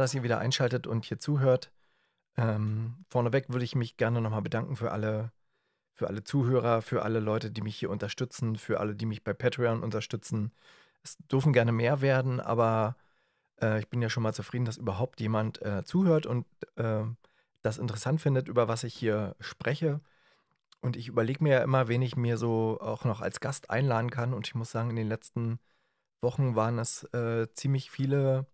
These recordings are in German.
Dass ihr wieder einschaltet und hier zuhört. Ähm, vorneweg würde ich mich gerne nochmal bedanken für alle, für alle Zuhörer, für alle Leute, die mich hier unterstützen, für alle, die mich bei Patreon unterstützen. Es dürfen gerne mehr werden, aber äh, ich bin ja schon mal zufrieden, dass überhaupt jemand äh, zuhört und äh, das interessant findet, über was ich hier spreche. Und ich überlege mir ja immer, wen ich mir so auch noch als Gast einladen kann. Und ich muss sagen, in den letzten Wochen waren es äh, ziemlich viele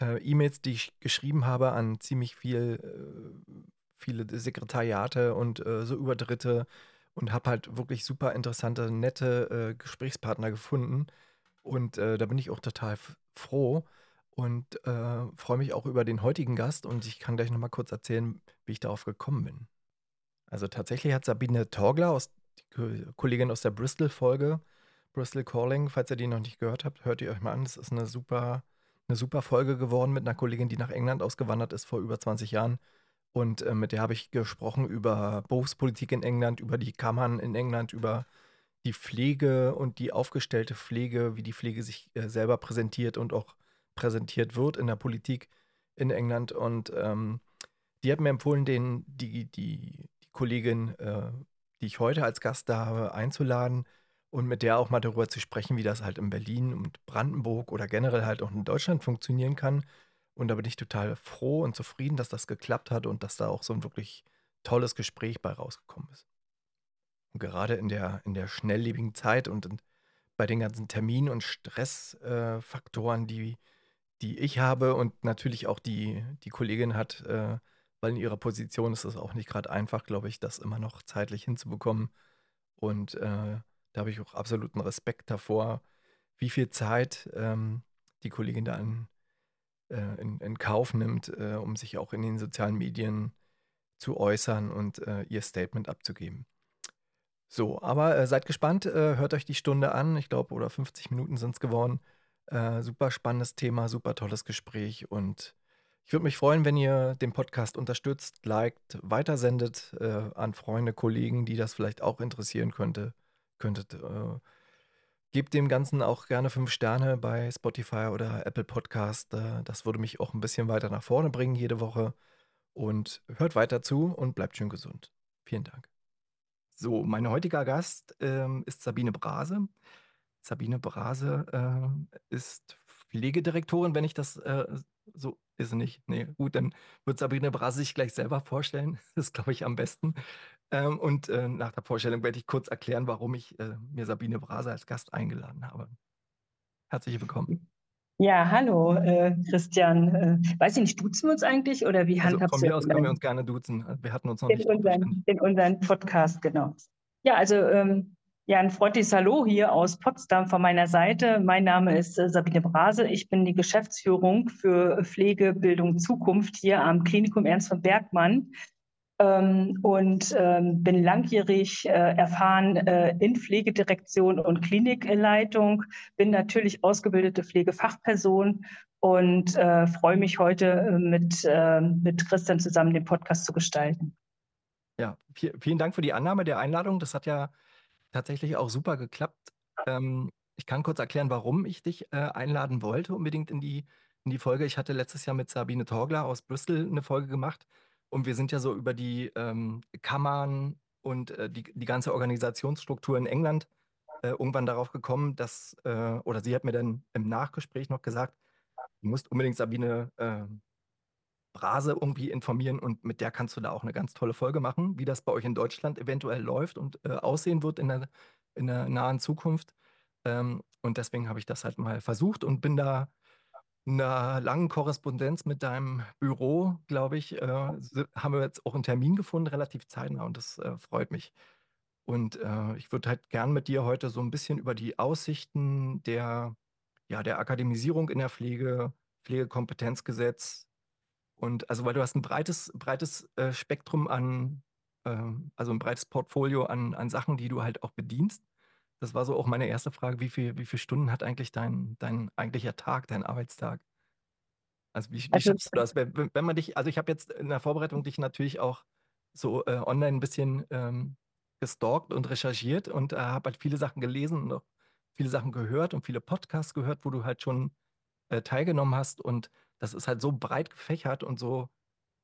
äh, E-Mails, die ich geschrieben habe an ziemlich viel, äh, viele Sekretariate und äh, so über Dritte und habe halt wirklich super interessante, nette äh, Gesprächspartner gefunden. Und äh, da bin ich auch total froh und äh, freue mich auch über den heutigen Gast. Und ich kann gleich nochmal kurz erzählen, wie ich darauf gekommen bin. Also tatsächlich hat Sabine Torgler, aus, die Kollegin aus der Bristol-Folge, Bristol Calling, falls ihr die noch nicht gehört habt, hört ihr euch mal an. Das ist eine super eine super Folge geworden mit einer Kollegin, die nach England ausgewandert ist vor über 20 Jahren. Und äh, mit der habe ich gesprochen über Berufspolitik in England, über die Kammern in England, über die Pflege und die aufgestellte Pflege, wie die Pflege sich äh, selber präsentiert und auch präsentiert wird in der Politik in England. Und ähm, die hat mir empfohlen, den, die, die, die Kollegin, äh, die ich heute als Gast da habe, einzuladen und mit der auch mal darüber zu sprechen, wie das halt in Berlin und Brandenburg oder generell halt auch in Deutschland funktionieren kann. Und da bin ich total froh und zufrieden, dass das geklappt hat und dass da auch so ein wirklich tolles Gespräch bei rausgekommen ist. Und gerade in der, in der schnelllebigen Zeit und in, bei den ganzen Terminen und Stressfaktoren, äh, die, die ich habe und natürlich auch die, die Kollegin hat, äh, weil in ihrer Position ist es auch nicht gerade einfach, glaube ich, das immer noch zeitlich hinzubekommen. Und äh, da habe ich auch absoluten Respekt davor, wie viel Zeit ähm, die Kollegin da in, äh, in, in Kauf nimmt, äh, um sich auch in den sozialen Medien zu äußern und äh, ihr Statement abzugeben. So, aber äh, seid gespannt, äh, hört euch die Stunde an, ich glaube, oder 50 Minuten sind es geworden. Äh, super spannendes Thema, super tolles Gespräch und ich würde mich freuen, wenn ihr den Podcast unterstützt, liked, weitersendet an Freunde, Kollegen, die das vielleicht auch interessieren könnte könntet. Äh, gebt dem Ganzen auch gerne fünf Sterne bei Spotify oder Apple Podcast. Äh, das würde mich auch ein bisschen weiter nach vorne bringen jede Woche. Und hört weiter zu und bleibt schön gesund. Vielen Dank. So, mein heutiger Gast ähm, ist Sabine Brase. Sabine Brase äh, ist Pflegedirektorin, wenn ich das äh, so ist nicht. Nee, gut, dann wird Sabine Brase sich gleich selber vorstellen. Das ist, glaube ich, am besten. Ähm, und äh, nach der Vorstellung werde ich kurz erklären, warum ich äh, mir Sabine Brase als Gast eingeladen habe. Herzlich willkommen. Ja, hallo, äh, Christian. Äh, weiß ich nicht, duzen wir uns eigentlich oder wie also Von mir aus können wir uns gerne duzen. Wir hatten uns noch in nicht. Unseren, in unseren Podcast, genau. Ja, also ähm, ja, ein freundliches Hallo hier aus Potsdam von meiner Seite. Mein Name ist äh, Sabine Brase. Ich bin die Geschäftsführung für Pflege, Bildung, Zukunft hier am Klinikum Ernst von Bergmann ähm, und ähm, bin langjährig äh, erfahren äh, in Pflegedirektion und Klinikleitung, bin natürlich ausgebildete Pflegefachperson und äh, freue mich heute äh, mit, äh, mit Christian zusammen den Podcast zu gestalten. Ja, vielen Dank für die Annahme der Einladung. Das hat ja tatsächlich auch super geklappt. Ähm, ich kann kurz erklären, warum ich dich äh, einladen wollte, unbedingt in die, in die Folge. Ich hatte letztes Jahr mit Sabine Torgler aus Bristol eine Folge gemacht und wir sind ja so über die ähm, Kammern und äh, die, die ganze Organisationsstruktur in England äh, irgendwann darauf gekommen, dass, äh, oder sie hat mir dann im Nachgespräch noch gesagt, du musst unbedingt Sabine äh, Brase irgendwie informieren und mit der kannst du da auch eine ganz tolle Folge machen, wie das bei euch in Deutschland eventuell läuft und äh, aussehen wird in der, in der nahen Zukunft. Ähm, und deswegen habe ich das halt mal versucht und bin da einer langen Korrespondenz mit deinem Büro, glaube ich, äh, haben wir jetzt auch einen Termin gefunden, relativ zeitnah und das äh, freut mich. Und äh, ich würde halt gern mit dir heute so ein bisschen über die Aussichten der, ja, der Akademisierung in der Pflege, Pflegekompetenzgesetz und also weil du hast ein breites, breites äh, Spektrum an, ähm, also ein breites Portfolio an, an Sachen, die du halt auch bedienst. Das war so auch meine erste Frage, wie viel, wie viele Stunden hat eigentlich dein, dein eigentlicher Tag, dein Arbeitstag? Also wie, wie Also schaffst du das? Wenn, wenn wenn man dich, also ich habe jetzt in der Vorbereitung dich natürlich auch so äh, online ein bisschen ähm, gestalkt und recherchiert und äh, habe halt viele Sachen gelesen und auch viele Sachen gehört und viele Podcasts gehört, wo du halt schon äh, teilgenommen hast. Und das ist halt so breit gefächert und so,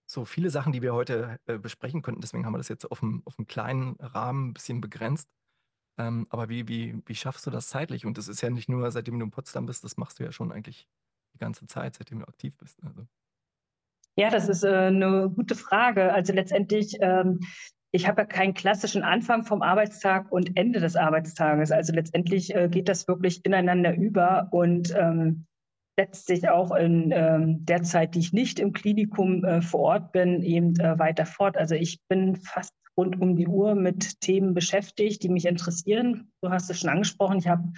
so viele Sachen, die wir heute äh, besprechen könnten. Deswegen haben wir das jetzt auf einem, auf einem kleinen Rahmen ein bisschen begrenzt. Ähm, aber wie, wie, wie schaffst du das zeitlich? Und das ist ja nicht nur, seitdem du in Potsdam bist, das machst du ja schon eigentlich die ganze Zeit, seitdem du aktiv bist. Also. Ja, das ist äh, eine gute Frage. Also letztendlich, ähm, ich habe ja keinen klassischen Anfang vom Arbeitstag und Ende des Arbeitstages. Also letztendlich äh, geht das wirklich ineinander über und ähm, setzt sich auch in ähm, der Zeit, die ich nicht im Klinikum äh, vor Ort bin, eben äh, weiter fort. Also ich bin fast rund um die Uhr mit Themen beschäftigt, die mich interessieren. Du hast es schon angesprochen. Ich habe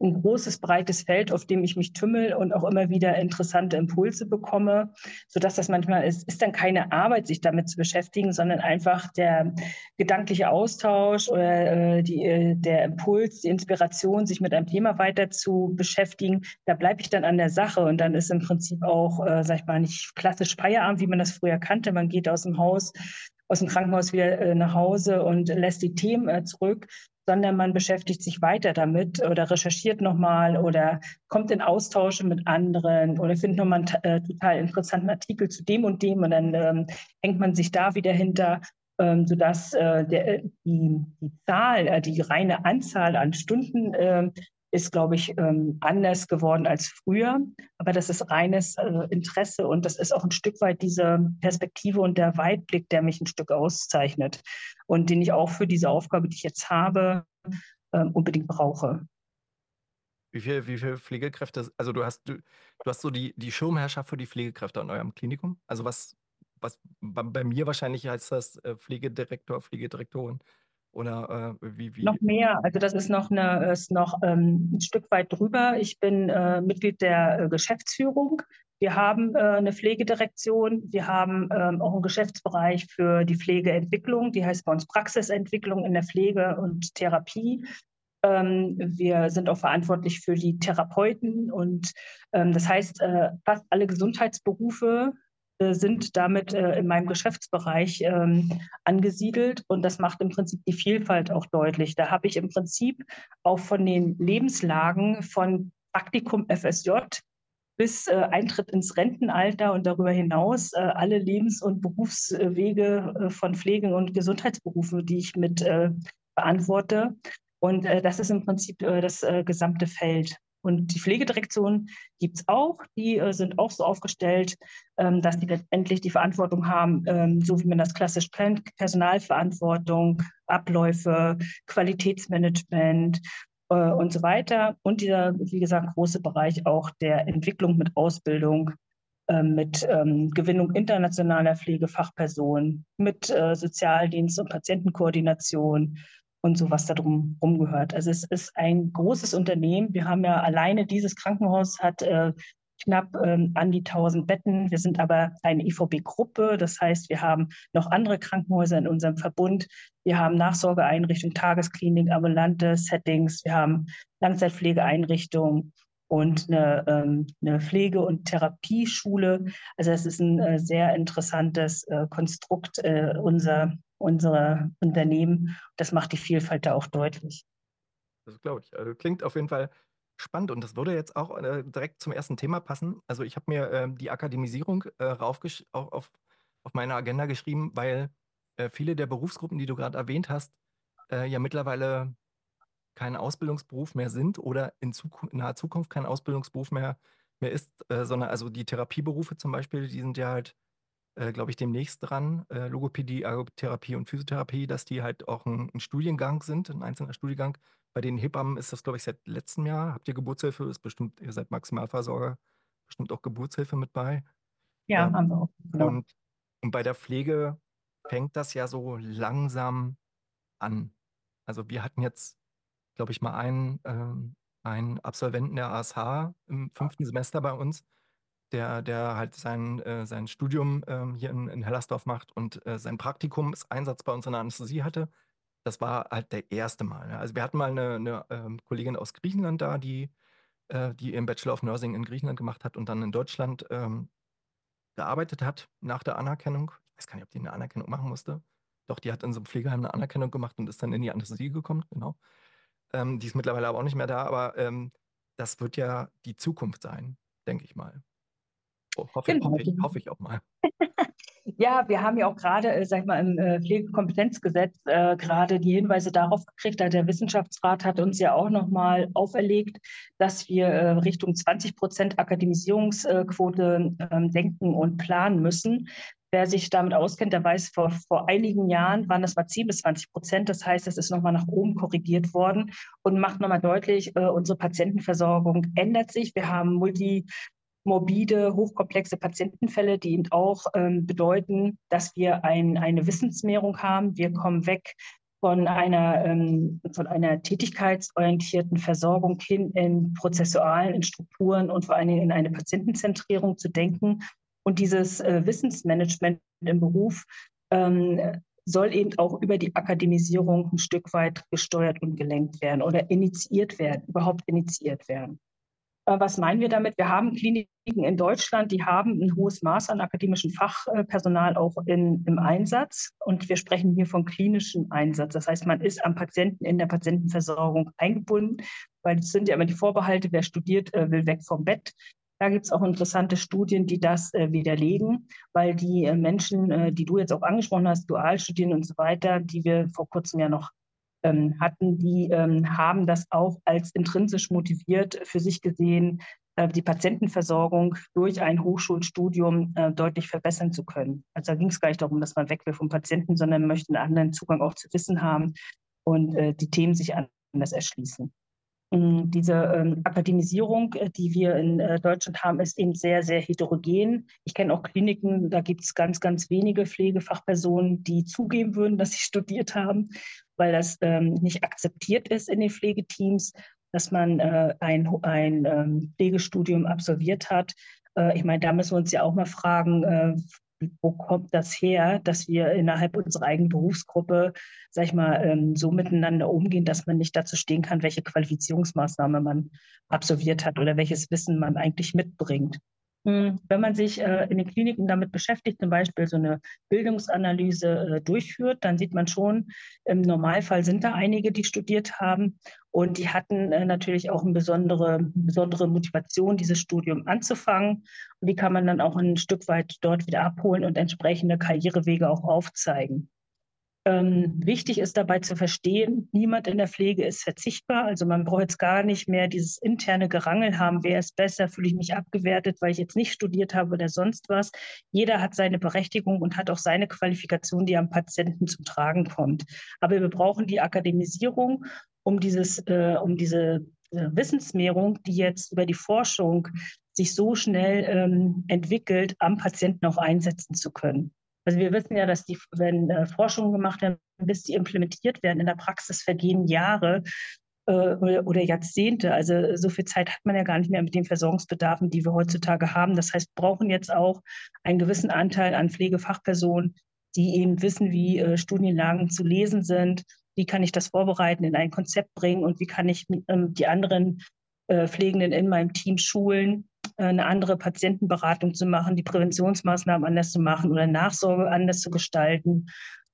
ein großes, breites Feld, auf dem ich mich tümmel und auch immer wieder interessante Impulse bekomme, sodass das manchmal ist, ist dann keine Arbeit, sich damit zu beschäftigen, sondern einfach der gedankliche Austausch oder äh, die, äh, der Impuls, die Inspiration, sich mit einem Thema weiter zu beschäftigen. Da bleibe ich dann an der Sache und dann ist im Prinzip auch, äh, sag ich mal, nicht klassisch Feierabend, wie man das früher kannte. Man geht aus dem Haus aus dem Krankenhaus wieder äh, nach Hause und lässt die Themen äh, zurück, sondern man beschäftigt sich weiter damit oder recherchiert nochmal oder kommt in Austausche mit anderen oder findet nochmal einen äh, total interessanten Artikel zu dem und dem und dann ähm, hängt man sich da wieder hinter, ähm, sodass äh, der, die, die Zahl, äh, die reine Anzahl an Stunden äh, ist, glaube ich, ähm, anders geworden als früher. Aber das ist reines äh, Interesse und das ist auch ein Stück weit diese Perspektive und der Weitblick, der mich ein Stück auszeichnet und den ich auch für diese Aufgabe, die ich jetzt habe, ähm, unbedingt brauche. Wie viele wie viel Pflegekräfte, also du hast, du, du hast so die, die Schirmherrschaft für die Pflegekräfte an eurem Klinikum? Also was, was bei, bei mir wahrscheinlich heißt das äh, Pflegedirektor, Pflegedirektorin. Oder äh, wie, wie? Noch mehr. Also das ist noch, eine, ist noch ähm, ein Stück weit drüber. Ich bin äh, Mitglied der äh, Geschäftsführung. Wir haben äh, eine Pflegedirektion. Wir haben ähm, auch einen Geschäftsbereich für die Pflegeentwicklung. Die heißt bei uns Praxisentwicklung in der Pflege und Therapie. Ähm, wir sind auch verantwortlich für die Therapeuten. Und ähm, das heißt, äh, fast alle Gesundheitsberufe sind damit äh, in meinem Geschäftsbereich ähm, angesiedelt und das macht im Prinzip die Vielfalt auch deutlich. Da habe ich im Prinzip auch von den Lebenslagen von Praktikum FSJ bis äh, Eintritt ins Rentenalter und darüber hinaus äh, alle Lebens- und Berufswege äh, von Pflege- und Gesundheitsberufen, die ich mit äh, beantworte. Und das ist im Prinzip das gesamte Feld. Und die Pflegedirektion gibt es auch. Die äh, sind auch so aufgestellt, ähm, dass die letztendlich die Verantwortung haben, ähm, so wie man das klassisch kennt, Personalverantwortung, Abläufe, Qualitätsmanagement äh, und so weiter. Und dieser, wie gesagt, große Bereich auch der Entwicklung mit Ausbildung, äh, mit ähm, Gewinnung internationaler Pflegefachpersonen, mit äh, Sozialdienst und Patientenkoordination, und so was da drum rumgehört. Also es ist ein großes Unternehmen. Wir haben ja alleine dieses Krankenhaus hat äh, knapp ähm, an die 1000 Betten. Wir sind aber eine IVB-Gruppe. Das heißt, wir haben noch andere Krankenhäuser in unserem Verbund. Wir haben Nachsorgeeinrichtungen, Tagesklinik, ambulante Settings. Wir haben Langzeitpflegeeinrichtungen und eine, ähm, eine Pflege- und Therapieschule. Also es ist ein äh, sehr interessantes äh, Konstrukt äh, unser, unserer Unternehmen. Das macht die Vielfalt da auch deutlich. Das glaube ich. Also klingt auf jeden Fall spannend und das würde jetzt auch äh, direkt zum ersten Thema passen. Also ich habe mir äh, die Akademisierung äh, auch auf, auf meine Agenda geschrieben, weil äh, viele der Berufsgruppen, die du gerade erwähnt hast, äh, ja mittlerweile kein Ausbildungsberuf mehr sind oder in, Zukunft, in naher Zukunft kein Ausbildungsberuf mehr, mehr ist, äh, sondern also die Therapieberufe zum Beispiel, die sind ja halt, äh, glaube ich, demnächst dran, äh, Logopädie, Ergotherapie und Physiotherapie, dass die halt auch ein, ein, Studiengang sind, ein einzelner Studiengang. Bei den Hebammen ist das, glaube ich, seit letztem Jahr. Habt ihr Geburtshilfe? Ist bestimmt, ihr seid Maximalversorger. bestimmt auch Geburtshilfe mit bei. Ja, ähm, haben wir auch. Genau. Und, und bei der Pflege fängt das ja so langsam an. Also wir hatten jetzt, glaube ich, mal einen, ähm, einen Absolventen der ASH im fünften Semester bei uns, der, der halt sein, äh, sein Studium ähm, hier in, in Hellersdorf macht und äh, sein Praktikumseinsatz bei uns in der Anästhesie hatte. Das war halt der erste Mal. Ne? Also wir hatten mal eine, eine ähm, Kollegin aus Griechenland da, die, äh, die ihren Bachelor of Nursing in Griechenland gemacht hat und dann in Deutschland ähm, gearbeitet hat nach der Anerkennung. Ich weiß gar nicht, ob die eine Anerkennung machen musste. Doch, die hat in so einem Pflegeheim eine Anerkennung gemacht und ist dann in die Anästhesie gekommen, genau. Ähm, die ist mittlerweile aber auch nicht mehr da, aber ähm, das wird ja die Zukunft sein, denke ich mal. Oh, hoffe, genau. hoffe, ich, hoffe ich auch mal. Ja, wir haben ja auch gerade, äh, sag ich mal, im äh, Pflegekompetenzgesetz äh, gerade die Hinweise darauf gekriegt. Der Wissenschaftsrat hat uns ja auch nochmal auferlegt, dass wir äh, Richtung 20 Prozent Akademisierungsquote äh, denken und planen müssen. Wer sich damit auskennt, der weiß, vor, vor einigen Jahren waren das mal 10 bis 20 Prozent. Das heißt, es ist nochmal nach oben korrigiert worden und macht nochmal deutlich, äh, unsere Patientenversorgung ändert sich. Wir haben multi morbide, hochkomplexe Patientenfälle, die eben auch ähm, bedeuten, dass wir ein, eine Wissensmehrung haben. Wir kommen weg von einer, ähm, von einer tätigkeitsorientierten Versorgung hin in prozessualen, in Strukturen und vor allen Dingen in eine Patientenzentrierung zu denken. Und dieses äh, Wissensmanagement im Beruf ähm, soll eben auch über die Akademisierung ein Stück weit gesteuert und gelenkt werden oder initiiert werden, überhaupt initiiert werden. Äh, was meinen wir damit? Wir haben Kliniken in Deutschland, die haben ein hohes Maß an akademischem Fachpersonal auch in, im Einsatz. Und wir sprechen hier von klinischem Einsatz. Das heißt, man ist am Patienten in der Patientenversorgung eingebunden, weil es sind ja immer die Vorbehalte, wer studiert, äh, will weg vom Bett. Da gibt es auch interessante Studien, die das äh, widerlegen, weil die Menschen, die du jetzt auch angesprochen hast, dual studieren und so weiter, die wir vor kurzem ja noch hatten, die ähm, haben das auch als intrinsisch motiviert für sich gesehen, äh, die Patientenversorgung durch ein Hochschulstudium äh, deutlich verbessern zu können. Also da ging es gar nicht darum, dass man weg will vom Patienten, sondern möchte einen anderen Zugang auch zu Wissen haben und äh, die Themen sich anders erschließen. Mm, diese ähm, Akademisierung, äh, die wir in äh, Deutschland haben, ist eben sehr, sehr heterogen. Ich kenne auch Kliniken, da gibt es ganz, ganz wenige Pflegefachpersonen, die zugeben würden, dass sie studiert haben weil das ähm, nicht akzeptiert ist in den Pflegeteams, dass man äh, ein, ein ähm, Pflegestudium absolviert hat. Äh, ich meine, da müssen wir uns ja auch mal fragen, äh, wo kommt das her, dass wir innerhalb unserer eigenen Berufsgruppe, sag ich mal, ähm, so miteinander umgehen, dass man nicht dazu stehen kann, welche Qualifizierungsmaßnahme man absolviert hat oder welches Wissen man eigentlich mitbringt. Hm, wenn man sich äh, in den Kliniken damit beschäftigt, zum Beispiel so eine Bildungsanalyse äh, durchführt, dann sieht man schon, im Normalfall sind da einige, die studiert haben und die hatten äh, natürlich auch eine besondere, besondere Motivation, dieses Studium anzufangen. Und die kann man dann auch ein Stück weit dort wieder abholen und entsprechende Karrierewege auch aufzeigen. Ähm, wichtig ist dabei zu verstehen, niemand in der Pflege ist verzichtbar. Also man braucht jetzt gar nicht mehr dieses interne Gerangel haben, wer ist besser, fühle ich mich abgewertet, weil ich jetzt nicht studiert habe oder sonst was. Jeder hat seine Berechtigung und hat auch seine Qualifikation, die am Patienten zum Tragen kommt. Aber wir brauchen die Akademisierung, um dieses, äh, um diese äh, Wissensmehrung, die jetzt über die Forschung sich so schnell ähm, entwickelt, am Patienten auch einsetzen zu können. Also wir wissen ja, dass die, wenn äh, Forschungen gemacht werden, bis die implementiert werden, in der Praxis vergehen Jahre äh, oder, Jahrzehnte. Also so viel Zeit hat man ja gar nicht mehr mit den Versorgungsbedarfen, die wir heutzutage haben. Das heißt, brauchen jetzt auch einen gewissen Anteil an Pflegefachpersonen, die eben wissen, wie äh, Studienlagen zu lesen sind, wie kann ich das vorbereiten, in ein Konzept bringen und wie kann ich ähm, die anderen äh, Pflegenden in meinem Team schulen, äh, eine andere Patientenberatung zu machen, die Präventionsmaßnahmen anders zu machen oder Nachsorge anders zu gestalten,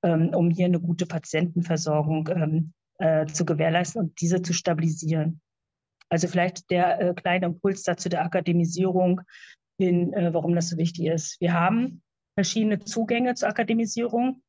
ähm, um hier eine gute Patientenversorgung ähm, äh, zu gewährleisten und diese zu stabilisieren. Also vielleicht der kleine Impuls dazu der Akademisierung hin, warum das so wichtig ist. Wir haben verschiedene Zugänge zur Akademisierung.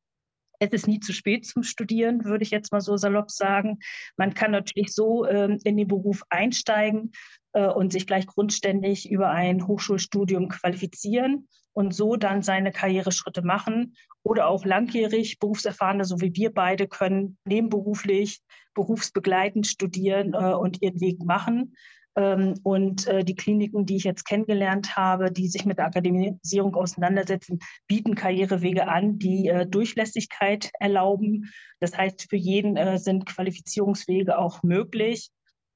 Es ist nie zu spät zum Studieren, würde ich jetzt mal so salopp sagen. Man kann natürlich so ähm, in den Beruf einsteigen, äh, und sich gleich grundständig über ein Hochschulstudium qualifizieren und so dann seine Karriereschritte machen. Oder auch langjährig Berufserfahrene, so wie wir beide, können nebenberuflich, berufsbegleitend studieren äh, und ihren Weg machen. Ähm, und äh, die Kliniken, die ich jetzt kennengelernt habe, die sich mit der Akademisierung auseinandersetzen, bieten Karrierewege an, die äh, Durchlässigkeit erlauben. Das heißt, für jeden äh, sind Qualifizierungswege auch möglich.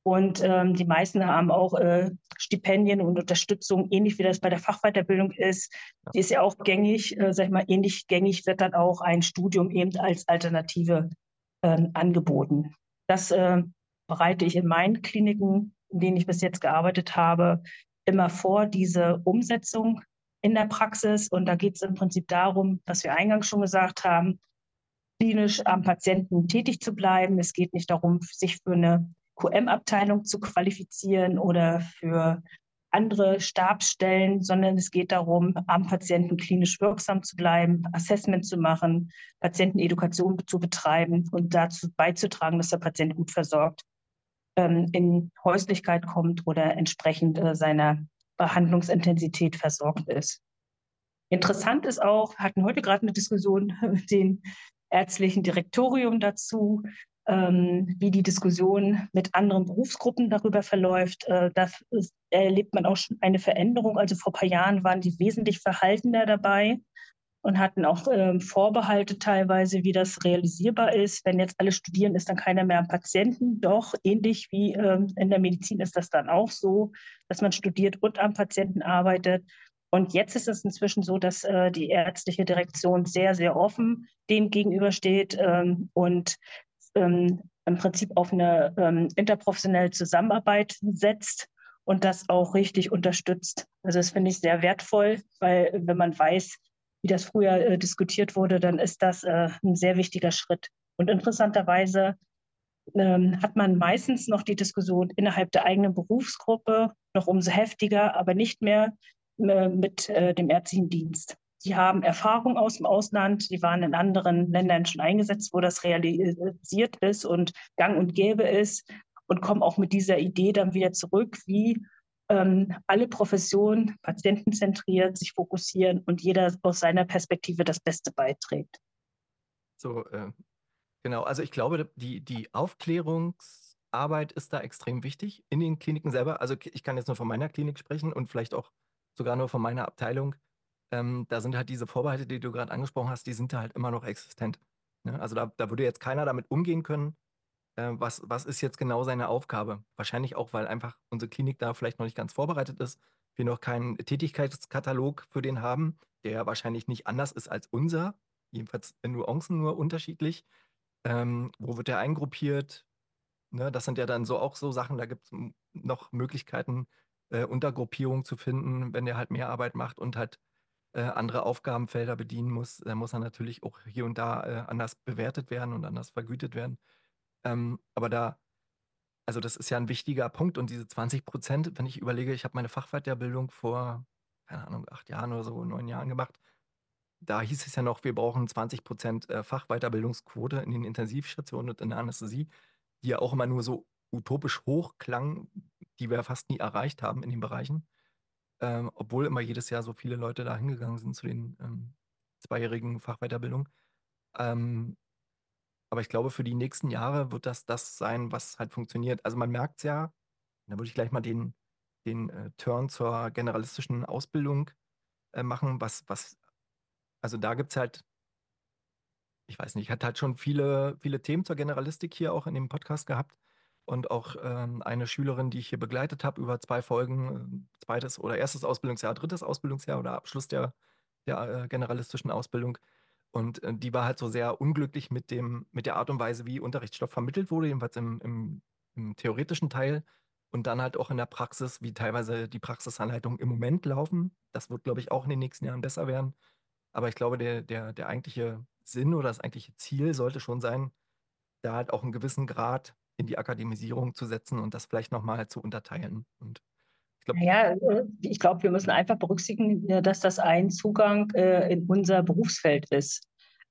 Und ähm, die meisten haben auch äh, Stipendien und Unterstützung, ähnlich wie das bei der Fachweiterbildung ist. Die ist ja auch gängig, äh, sag ich mal, ähnlich gängig wird dann auch ein Studium eben als Alternative äh, angeboten. Das äh, bereite ich in meinen Kliniken, in denen ich bis jetzt gearbeitet habe, immer vor, diese Umsetzung in der Praxis. Und da geht es im Prinzip darum, was wir eingangs schon gesagt haben, klinisch am Patienten tätig zu bleiben. Es geht nicht darum, sich für eine QM-Abteilung zu qualifizieren oder für andere Stabsstellen, sondern es geht darum, am Patienten klinisch wirksam zu bleiben, Assessment zu machen, Patientenedukation zu betreiben und dazu beizutragen, dass der Patient gut versorgt ähm, in Häuslichkeit kommt oder entsprechend äh, seiner Behandlungsintensität versorgt ist. Interessant ist auch, hatten heute gerade eine Diskussion mit dem ärztlichen Direktorium dazu, ähm, wie die Diskussion mit anderen Berufsgruppen darüber verläuft. Äh, da erlebt man auch schon eine Veränderung. Also vor ein paar Jahren waren die wesentlich verhaltener dabei und hatten auch ähm, Vorbehalte teilweise, wie das realisierbar ist. Wenn jetzt alle studieren, ist dann keiner mehr am Patienten. Doch ähnlich wie ähm, in der Medizin ist das dann auch so, dass man studiert und am Patienten arbeitet. Und jetzt ist es inzwischen so, dass äh, die ärztliche Direktion sehr, sehr offen dem gegenübersteht ähm, und ähm, im Prinzip auf eine ähm, interprofessionelle Zusammenarbeit setzt und das auch richtig unterstützt. Also das finde ich sehr wertvoll, weil wenn man weiß, wie das früher äh, diskutiert wurde, dann ist das äh, ein sehr wichtiger Schritt. Und interessanterweise ähm, hat man meistens noch die Diskussion innerhalb der eigenen Berufsgruppe noch umso heftiger, aber nicht mehr äh, mit äh, dem ärztlichen Dienst. Sie haben Erfahrung aus dem Ausland. Sie waren in anderen Ländern schon eingesetzt, wo das realisiert ist und gang und gäbe ist und kommen auch mit dieser Idee dann wieder zurück, wie ähm, alle Professionen patientenzentriert sich fokussieren und jeder aus seiner Perspektive das Beste beiträgt. So, äh, genau. Also ich glaube, die, die Aufklärungsarbeit ist da extrem wichtig in den Kliniken selber. Also ich kann jetzt nur von meiner Klinik sprechen und vielleicht auch sogar nur von meiner Abteilung ähm, da sind halt diese Vorbehalte, die du gerade angesprochen hast, die sind da halt immer noch existent. Ne? Also da, da würde jetzt keiner damit umgehen können, äh, was, was ist jetzt genau seine Aufgabe. Wahrscheinlich auch, weil einfach unsere Klinik da vielleicht noch nicht ganz vorbereitet ist, wir noch keinen Tätigkeitskatalog für den haben, der wahrscheinlich nicht anders ist als unser, jedenfalls in Nuancen nur unterschiedlich. Ähm, wo wird der eingruppiert? Ne, das sind ja dann so auch so Sachen, da gibt es noch Möglichkeiten, äh, Untergruppierung zu finden, wenn der halt mehr Arbeit macht und halt äh, andere Aufgabenfelder bedienen muss, dann muss er natürlich auch hier und da äh, anders bewertet werden und anders vergütet werden. Ähm, aber da, also das ist ja ein wichtiger Punkt und diese 20 Prozent, wenn ich überlege, ich habe meine Fachweiterbildung vor, keine Ahnung, acht Jahren oder so, neun Jahren gemacht. Da hieß es ja noch, wir brauchen 20 Prozent äh, Fachweiterbildungsquote in den Intensivstationen und in der Anästhesie, die ja auch immer nur so utopisch hoch klang, die wir fast nie erreicht haben in den Bereichen ähm, obwohl immer jedes Jahr so viele Leute da hingegangen sind zu den ähm, zweijährigen Fachweiterbildungen. Ähm, aber ich glaube, für die nächsten Jahre wird das das sein, was halt funktioniert. Also man merkt es ja, da würde ich gleich mal den, den äh, Turn zur generalistischen Ausbildung äh, machen, was, was, also da gibt es halt, ich weiß nicht, ich hatte halt schon viele, viele Themen zur Generalistik hier auch in dem Podcast gehabt und auch ähm, eine Schülerin, die ich hier begleitet habe über zwei Folgen, äh, zweites oder erstes Ausbildungsjahr, drittes Ausbildungsjahr oder Abschluss der, der äh, generalistischen Ausbildung. Und äh, die war halt so sehr unglücklich mit dem, mit der Art und Weise, wie Unterrichtsstoff vermittelt wurde, jedenfalls im, im, im theoretischen Teil. Und dann halt auch in der Praxis, wie teilweise die Praxisanleitungen im Moment laufen. Das wird, glaube ich, auch in den nächsten Jahren besser werden. Aber ich glaube, der, der, der eigentliche Sinn oder das eigentliche Ziel sollte schon sein, da halt auch einen gewissen Grad in die Akademisierung zu setzen und das vielleicht nochmal zu unterteilen. Und ich glaube, ja, ich glaube, wir müssen einfach berücksichtigen, dass das ein Zugang äh, in unser Berufsfeld ist.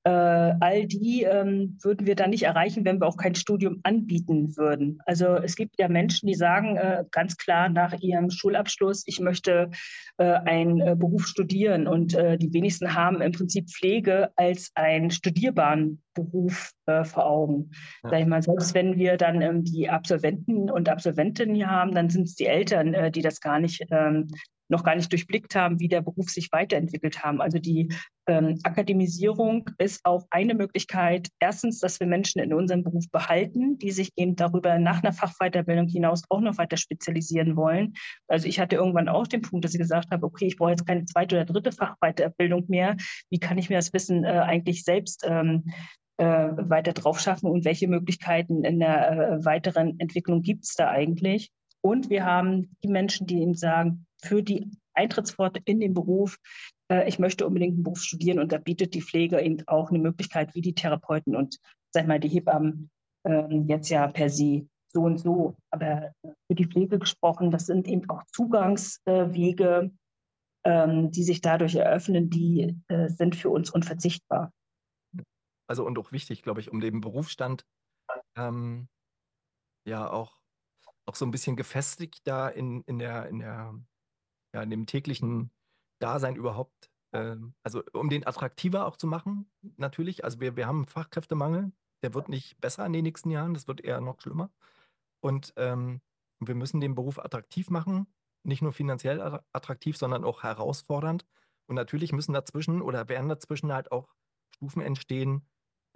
Äh, all die ähm, würden wir dann nicht erreichen, wenn wir auch kein Studium anbieten würden. Also es gibt ja Menschen, die sagen äh, ganz klar nach ihrem Schulabschluss, ich möchte äh, einen äh, Beruf studieren. Und äh, die wenigsten haben im Prinzip Pflege als einen studierbaren Beruf äh, vor Augen. Ja. Sag ich mal, selbst wenn wir dann ähm, die Absolventen und Absolventinnen hier haben, dann sind es die Eltern, die das gar nicht ähm, noch gar nicht durchblickt haben, wie der Beruf sich weiterentwickelt haben. Also die ähm, Akademisierung ist auch eine Möglichkeit. Erstens, dass wir Menschen in unserem Beruf behalten, die sich eben darüber nach einer Fachweiterbildung hinaus auch noch weiter spezialisieren wollen. Also ich hatte irgendwann auch den Punkt, dass ich gesagt habe, okay, ich brauche jetzt keine zweite oder dritte Fachweiterbildung mehr. Wie kann ich mir das Wissen äh, eigentlich selbst ähm, äh, weiter drauf schaffen und welche Möglichkeiten in der äh, weiteren Entwicklung gibt es da eigentlich? Und wir haben die Menschen, die eben sagen, für die Eintrittspforte in den Beruf, äh, ich möchte unbedingt einen Beruf studieren und da bietet die Pflege eben auch eine Möglichkeit, wie die Therapeuten und, sag mal, die Hebammen äh, jetzt ja per se so und so. Aber für die Pflege gesprochen, das sind eben auch Zugangswege, ähm, die sich dadurch eröffnen, die äh, sind für uns unverzichtbar. Also und auch wichtig, glaube ich, um den Berufsstand ähm, ja auch, auch so ein bisschen gefestigt da in, in der, in der ja, in dem täglichen Dasein überhaupt, ähm, also um den attraktiver auch zu machen, natürlich. Also wir, wir haben Fachkräftemangel, der wird nicht besser in den nächsten Jahren, das wird eher noch schlimmer. Und ähm, wir müssen den Beruf attraktiv machen, nicht nur finanziell attraktiv, sondern auch herausfordernd. Und natürlich müssen dazwischen oder werden dazwischen halt auch Stufen entstehen,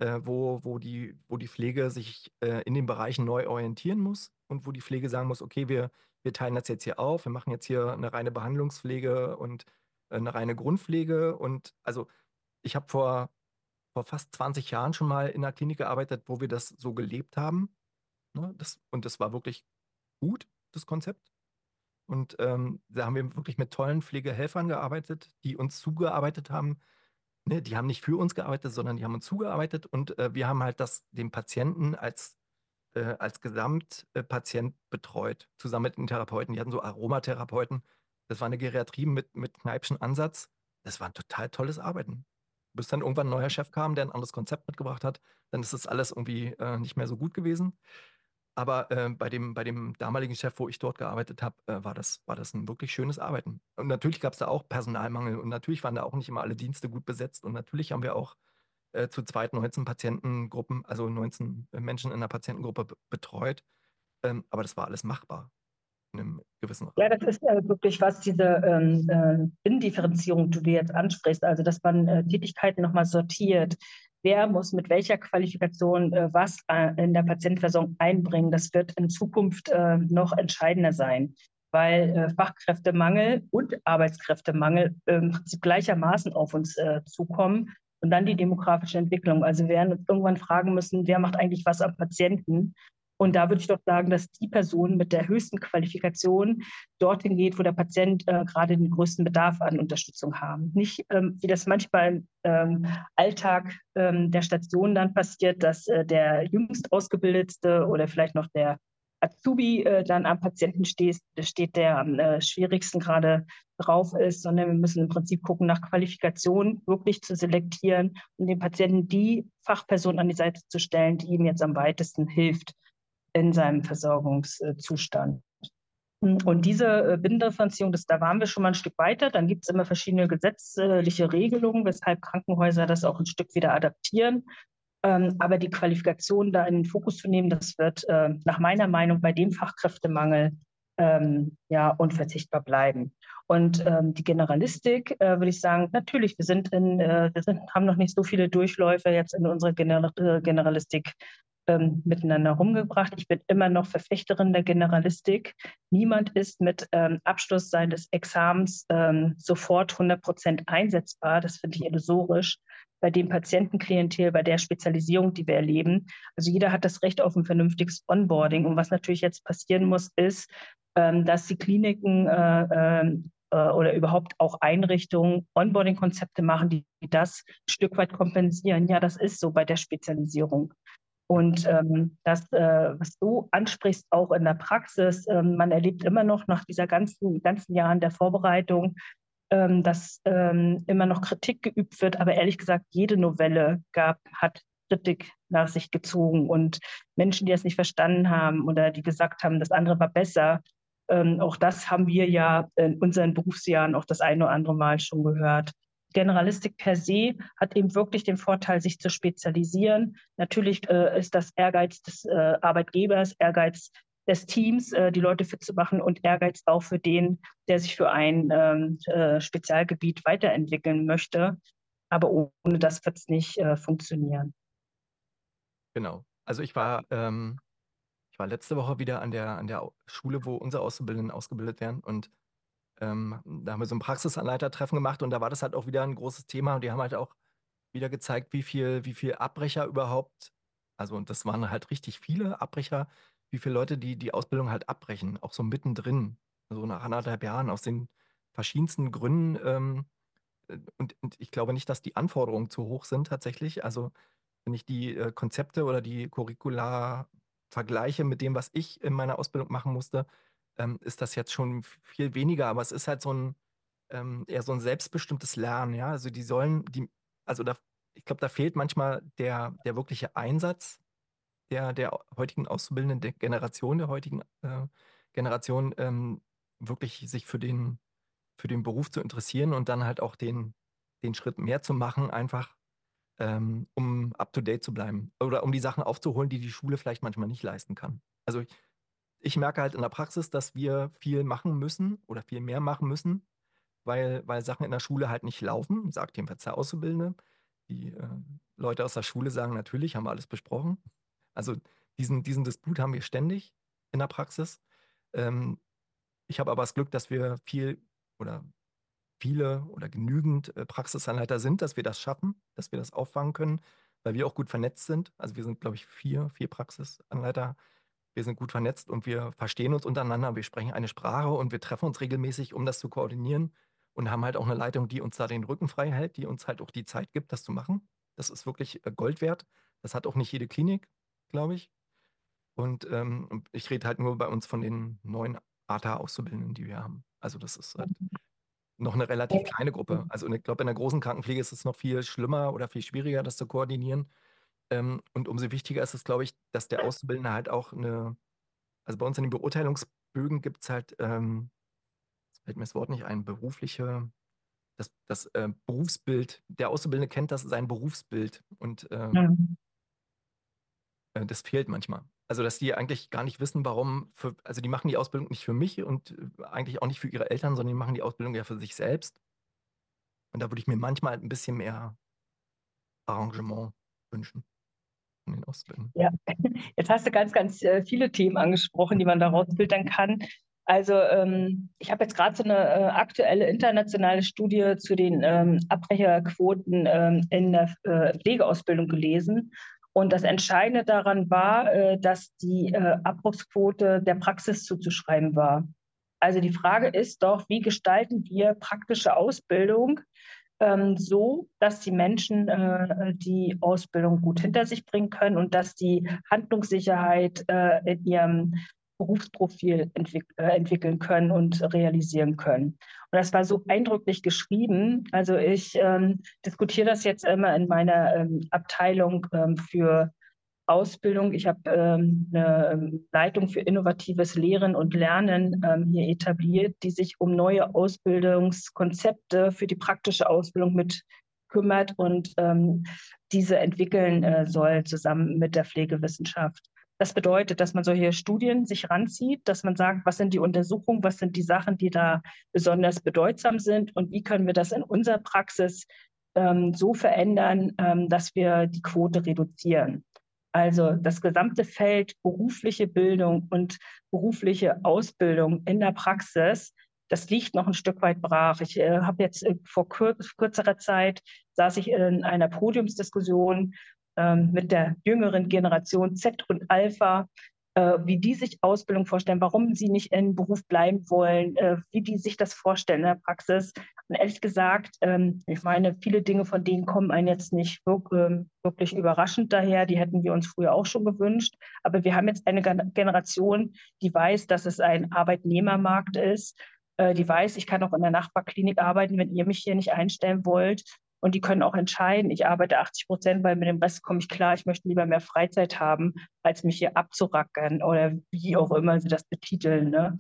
äh, wo, wo, die, wo die Pflege sich äh, in den Bereichen neu orientieren muss und wo die Pflege sagen muss, okay, wir, wir teilen das jetzt hier auf, wir machen jetzt hier eine reine Behandlungspflege und äh, eine reine Grundpflege. Und also ich habe vor, vor fast 20 Jahren schon mal in einer Klinik gearbeitet, wo wir das so gelebt haben. Ne? Das, und das war wirklich gut, das Konzept. Und ähm, da haben wir wirklich mit tollen Pflegehelfern gearbeitet, die uns zugearbeitet haben. Ne, die haben nicht für uns gearbeitet, sondern die haben uns zugearbeitet und äh, wir haben halt das dem Patienten als äh, als Gesamtpatient betreut, zusammen mit den Therapeuten. Die hatten so Aromatherapeuten. Das war eine Geriatrie mit, mit Kneipschen Ansatz. Das war ein total tolles Arbeiten. Bis dann irgendwann ein neuer Chef kam, der ein anderes Konzept mitgebracht hat, dann ist das alles irgendwie äh, nicht mehr so gut gewesen. Aber äh, bei, dem, bei dem damaligen Chef, wo ich dort gearbeitet habe, äh, war, das, war das ein wirklich schönes Arbeiten. Und natürlich gab es da auch Personalmangel und natürlich waren da auch nicht immer alle Dienste gut besetzt und natürlich haben wir auch äh, zu zweit 19 Patientengruppen, also 19 äh, Menschen in einer Patientengruppe betreut. Ähm, aber das war alles machbar in einem gewissen. Ja, das ist äh, wirklich was, diese ähm, äh, Indifferenzierung, die du jetzt ansprichst, also dass man äh, Tätigkeiten nochmal sortiert. Wer muss mit welcher Qualifikation äh, was äh, in der Patientenversorgung einbringen? Das wird in Zukunft noch entscheidender sein weil Fachkräftemangel und Arbeitskräftemangel im Prinzip gleichermaßen auf uns zukommen. Und dann die demografische Entwicklung. Also wir werden uns irgendwann fragen müssen, wer macht eigentlich was am Patienten? Und da würde ich doch sagen, dass die Person mit der höchsten Qualifikation dorthin geht, wo der Patient äh, gerade den größten Bedarf an Unterstützung haben. Nicht, ähm, wie das manchmal im ähm, Alltag ähm, der Station dann passiert, dass äh, der jüngst ausgebildetste oder vielleicht noch der Azubi äh, dann am Patienten steht, steht der am äh, schwierigsten gerade drauf ist, sondern wir müssen im Prinzip gucken, nach Qualifikation wirklich zu selektieren und dem Patienten die Fachperson an die Seite zu stellen, die ihm jetzt am weitesten hilft in seinem Versorgungszustand. Und diese äh, Binnendifferenzierung, da waren wir schon mal ein Stück weiter. Dann gibt es immer verschiedene gesetzliche Regelungen, weshalb Krankenhäuser das auch ein Stück wieder adaptieren. Ähm, aber die Qualifikation da in den Fokus zu nehmen, das wird äh, nach meiner Meinung bei dem Fachkräftemangel ähm, ja unverzichtbar bleiben. Und ähm, die Generalistik, äh, würde ich sagen, natürlich, wir sind in, wir sind, haben noch nicht so viele Durchläufe jetzt in unserer Gener Generalistik ähm, miteinander rumgebracht. Ich bin immer noch Verfechterin der Generalistik. Niemand ist mit ähm, Abschluss seines Examens ähm, sofort 100 Prozent einsetzbar. Das finde ich illusorisch bei dem Patientenklientel, bei der Spezialisierung, die wir erleben. Also jeder hat das Recht auf ein vernünftiges Onboarding. Und was natürlich jetzt passieren muss, ist, ähm, dass die Kliniken äh, ähm, äh, oder überhaupt auch Einrichtungen Onboarding-Konzepte machen, die das ein Stück weit kompensieren. Ja, das ist so bei der Spezialisierung. Und ähm, das, äh, was du ansprichst, auch in der Praxis, ähm, man erlebt immer noch nach dieser ganzen, ganzen Jahren der Vorbereitung, ähm, dass ähm, immer noch Kritik geübt wird, aber ehrlich gesagt, jede Novelle gab, hat Kritik nach sich gezogen und Menschen, die es nicht verstanden haben oder die gesagt haben, das andere war besser. Ähm, auch das haben wir ja in unseren Berufsjahren auch das eine oder andere Mal schon gehört. Generalistik per se hat eben wirklich den Vorteil, sich zu spezialisieren. Natürlich äh, ist das Ehrgeiz des äh, Arbeitgebers, Ehrgeiz des Teams, äh, die Leute fit zu machen und Ehrgeiz auch für den, der sich für ein ähm, äh, Spezialgebiet weiterentwickeln möchte. Aber ohne das wird es nicht äh, funktionieren. Genau. Also ich war, ähm, ich war letzte Woche wieder an der, an der Schule, wo unsere Auszubildenden ausgebildet werden. Und ähm, da haben wir so ein Praxisanleitertreffen gemacht und da war das halt auch wieder ein großes Thema. Und die haben halt auch wieder gezeigt, wie viel, wie viel Abbrecher überhaupt, also und das waren halt richtig viele Abbrecher, wie viele Leute die die Ausbildung halt abbrechen, auch so mittendrin, so nach anderthalb Jahren aus den verschiedensten Gründen. Ähm, äh, und, und ich glaube nicht, dass die Anforderungen zu hoch sind tatsächlich. Also wenn ich die äh, Konzepte oder die Curricula vergleiche mit dem, was ich in meiner Ausbildung machen musste, ähm, ist das jetzt schon viel weniger. Aber es ist halt so ein ähm, eher so ein selbstbestimmtes Lernen. Ja, also die sollen die, also da, ich glaube, da fehlt manchmal der der wirkliche Einsatz der, der heutigen Auszubildenden, der Generation, der heutigen äh, Generation, ähm, wirklich sich für den, für den Beruf zu interessieren und dann halt auch den, den Schritt mehr zu machen, einfach ähm, um up-to-date zu bleiben oder um die Sachen aufzuholen, die die Schule vielleicht manchmal nicht leisten kann. Also ich, ich merke halt in der Praxis, dass wir viel machen müssen oder viel mehr machen müssen, weil, weil Sachen in der Schule halt nicht laufen, sagt jedenfalls der Auszubildende. Die äh, Leute aus der Schule sagen natürlich, haben wir alles besprochen. Also diesen, diesen Disput haben wir ständig in der Praxis. Ähm, ich habe aber das Glück, dass wir viel oder viele oder genügend äh, Praxisanleiter sind, dass wir das schaffen, dass wir das auffangen können, weil wir auch gut vernetzt sind. Also wir sind, glaube ich, vier, vier Praxisanleiter. Wir sind gut vernetzt und wir verstehen uns untereinander. Wir sprechen eine Sprache und wir treffen uns regelmäßig, um das zu koordinieren und haben halt auch eine Leitung, die uns da den Rücken frei hält, die uns halt auch die Zeit gibt, das zu machen. Das ist wirklich äh, Gold wert. Das hat auch nicht jede Klinik glaube ich. Und ähm, ich rede halt nur bei uns von den neuen ATA-Auszubildenden, die wir haben. Also das ist halt noch eine relativ kleine Gruppe. Also ich glaube, in der großen Krankenpflege ist es noch viel schlimmer oder viel schwieriger, das zu koordinieren. Ähm, und umso wichtiger ist es, glaube ich, dass der Auszubildende halt auch eine, also bei uns in den Beurteilungsbögen gibt es halt, ähm, jetzt fällt mir das Wort nicht ein, berufliche, das, das äh, Berufsbild, der Auszubildende kennt das sein Berufsbild und ähm, ja. Äh, das fehlt manchmal. Also, dass die eigentlich gar nicht wissen, warum für also, die machen die Ausbildung nicht für mich und äh, eigentlich auch nicht für ihre Eltern, sondern die machen die Ausbildung ja für sich selbst. Und da würde ich mir manchmal ein bisschen mehr Arrangement wünschen von den Auszubildenden. Ja, jetzt hast du ganz, ganz äh, viele Themen angesprochen, die man daraus filtern kann. Also ähm, ich habe jetzt gerade so eine äh, aktuelle internationale Studie zu den ähm, Abbrecherquoten ähm, in der äh, Pflegeausbildung gelesen. Und das Entscheidende daran war, äh, dass die äh, Abbruchsquote der Praxis zuzuschreiben war. Also die Frage ist doch, wie gestalten wir praktische Ausbildung ähm, so, dass die Menschen äh, die Ausbildung gut hinter sich bringen können und dass die Handlungssicherheit in ihrem Berufsprofil entwick äh, entwickeln können und realisieren können. Und das war so eindrücklich geschrieben. Also ich ähm, diskutiere das jetzt immer in meiner ähm, Abteilung ähm, für Ausbildung. Ich habe ähm, eine ähm, Leitung für innovatives Lehren und Lernen ähm, hier etabliert, die sich um neue Ausbildungskonzepte für die praktische Ausbildung mit kümmert und diese entwickeln äh, soll zusammen mit der Pflegewissenschaft. Das bedeutet, dass man solche Studien sich ranzieht, dass man sagt, was sind die Untersuchungen, was sind die Sachen, die da besonders bedeutsam sind und wie können wir das in unserer Praxis ähm, so verändern, ähm, dass wir die Quote reduzieren. Also das gesamte Feld berufliche Bildung und berufliche Ausbildung in der Praxis, das liegt noch ein Stück weit brach. Ich äh, habe jetzt äh, vor kür kürzerer Zeit saß ich in einer Podiumsdiskussion ähm, mit der jüngeren Generation Z und Alpha, äh, wie die sich Ausbildung vorstellen, warum sie nicht in Beruf bleiben wollen, äh, wie die sich das vorstellen in der Praxis. Und ehrlich gesagt, ähm, ich meine, viele Dinge von denen kommen einen jetzt nicht ähm, wirklich überraschend daher. Die hätten wir uns früher auch schon gewünscht. Aber wir haben jetzt eine Generation, die weiß, dass es ein Arbeitnehmermarkt ist, äh, die weiß, ich kann auch in der Nachbarklinik arbeiten, wenn ihr mich hier nicht einstellen wollt. Und die können auch entscheiden, ich arbeite 80 Prozent, weil mit dem Rest komme ich klar, ich möchte lieber mehr Freizeit haben, als mich hier abzurackern oder wie auch immer sie das betiteln. Ne?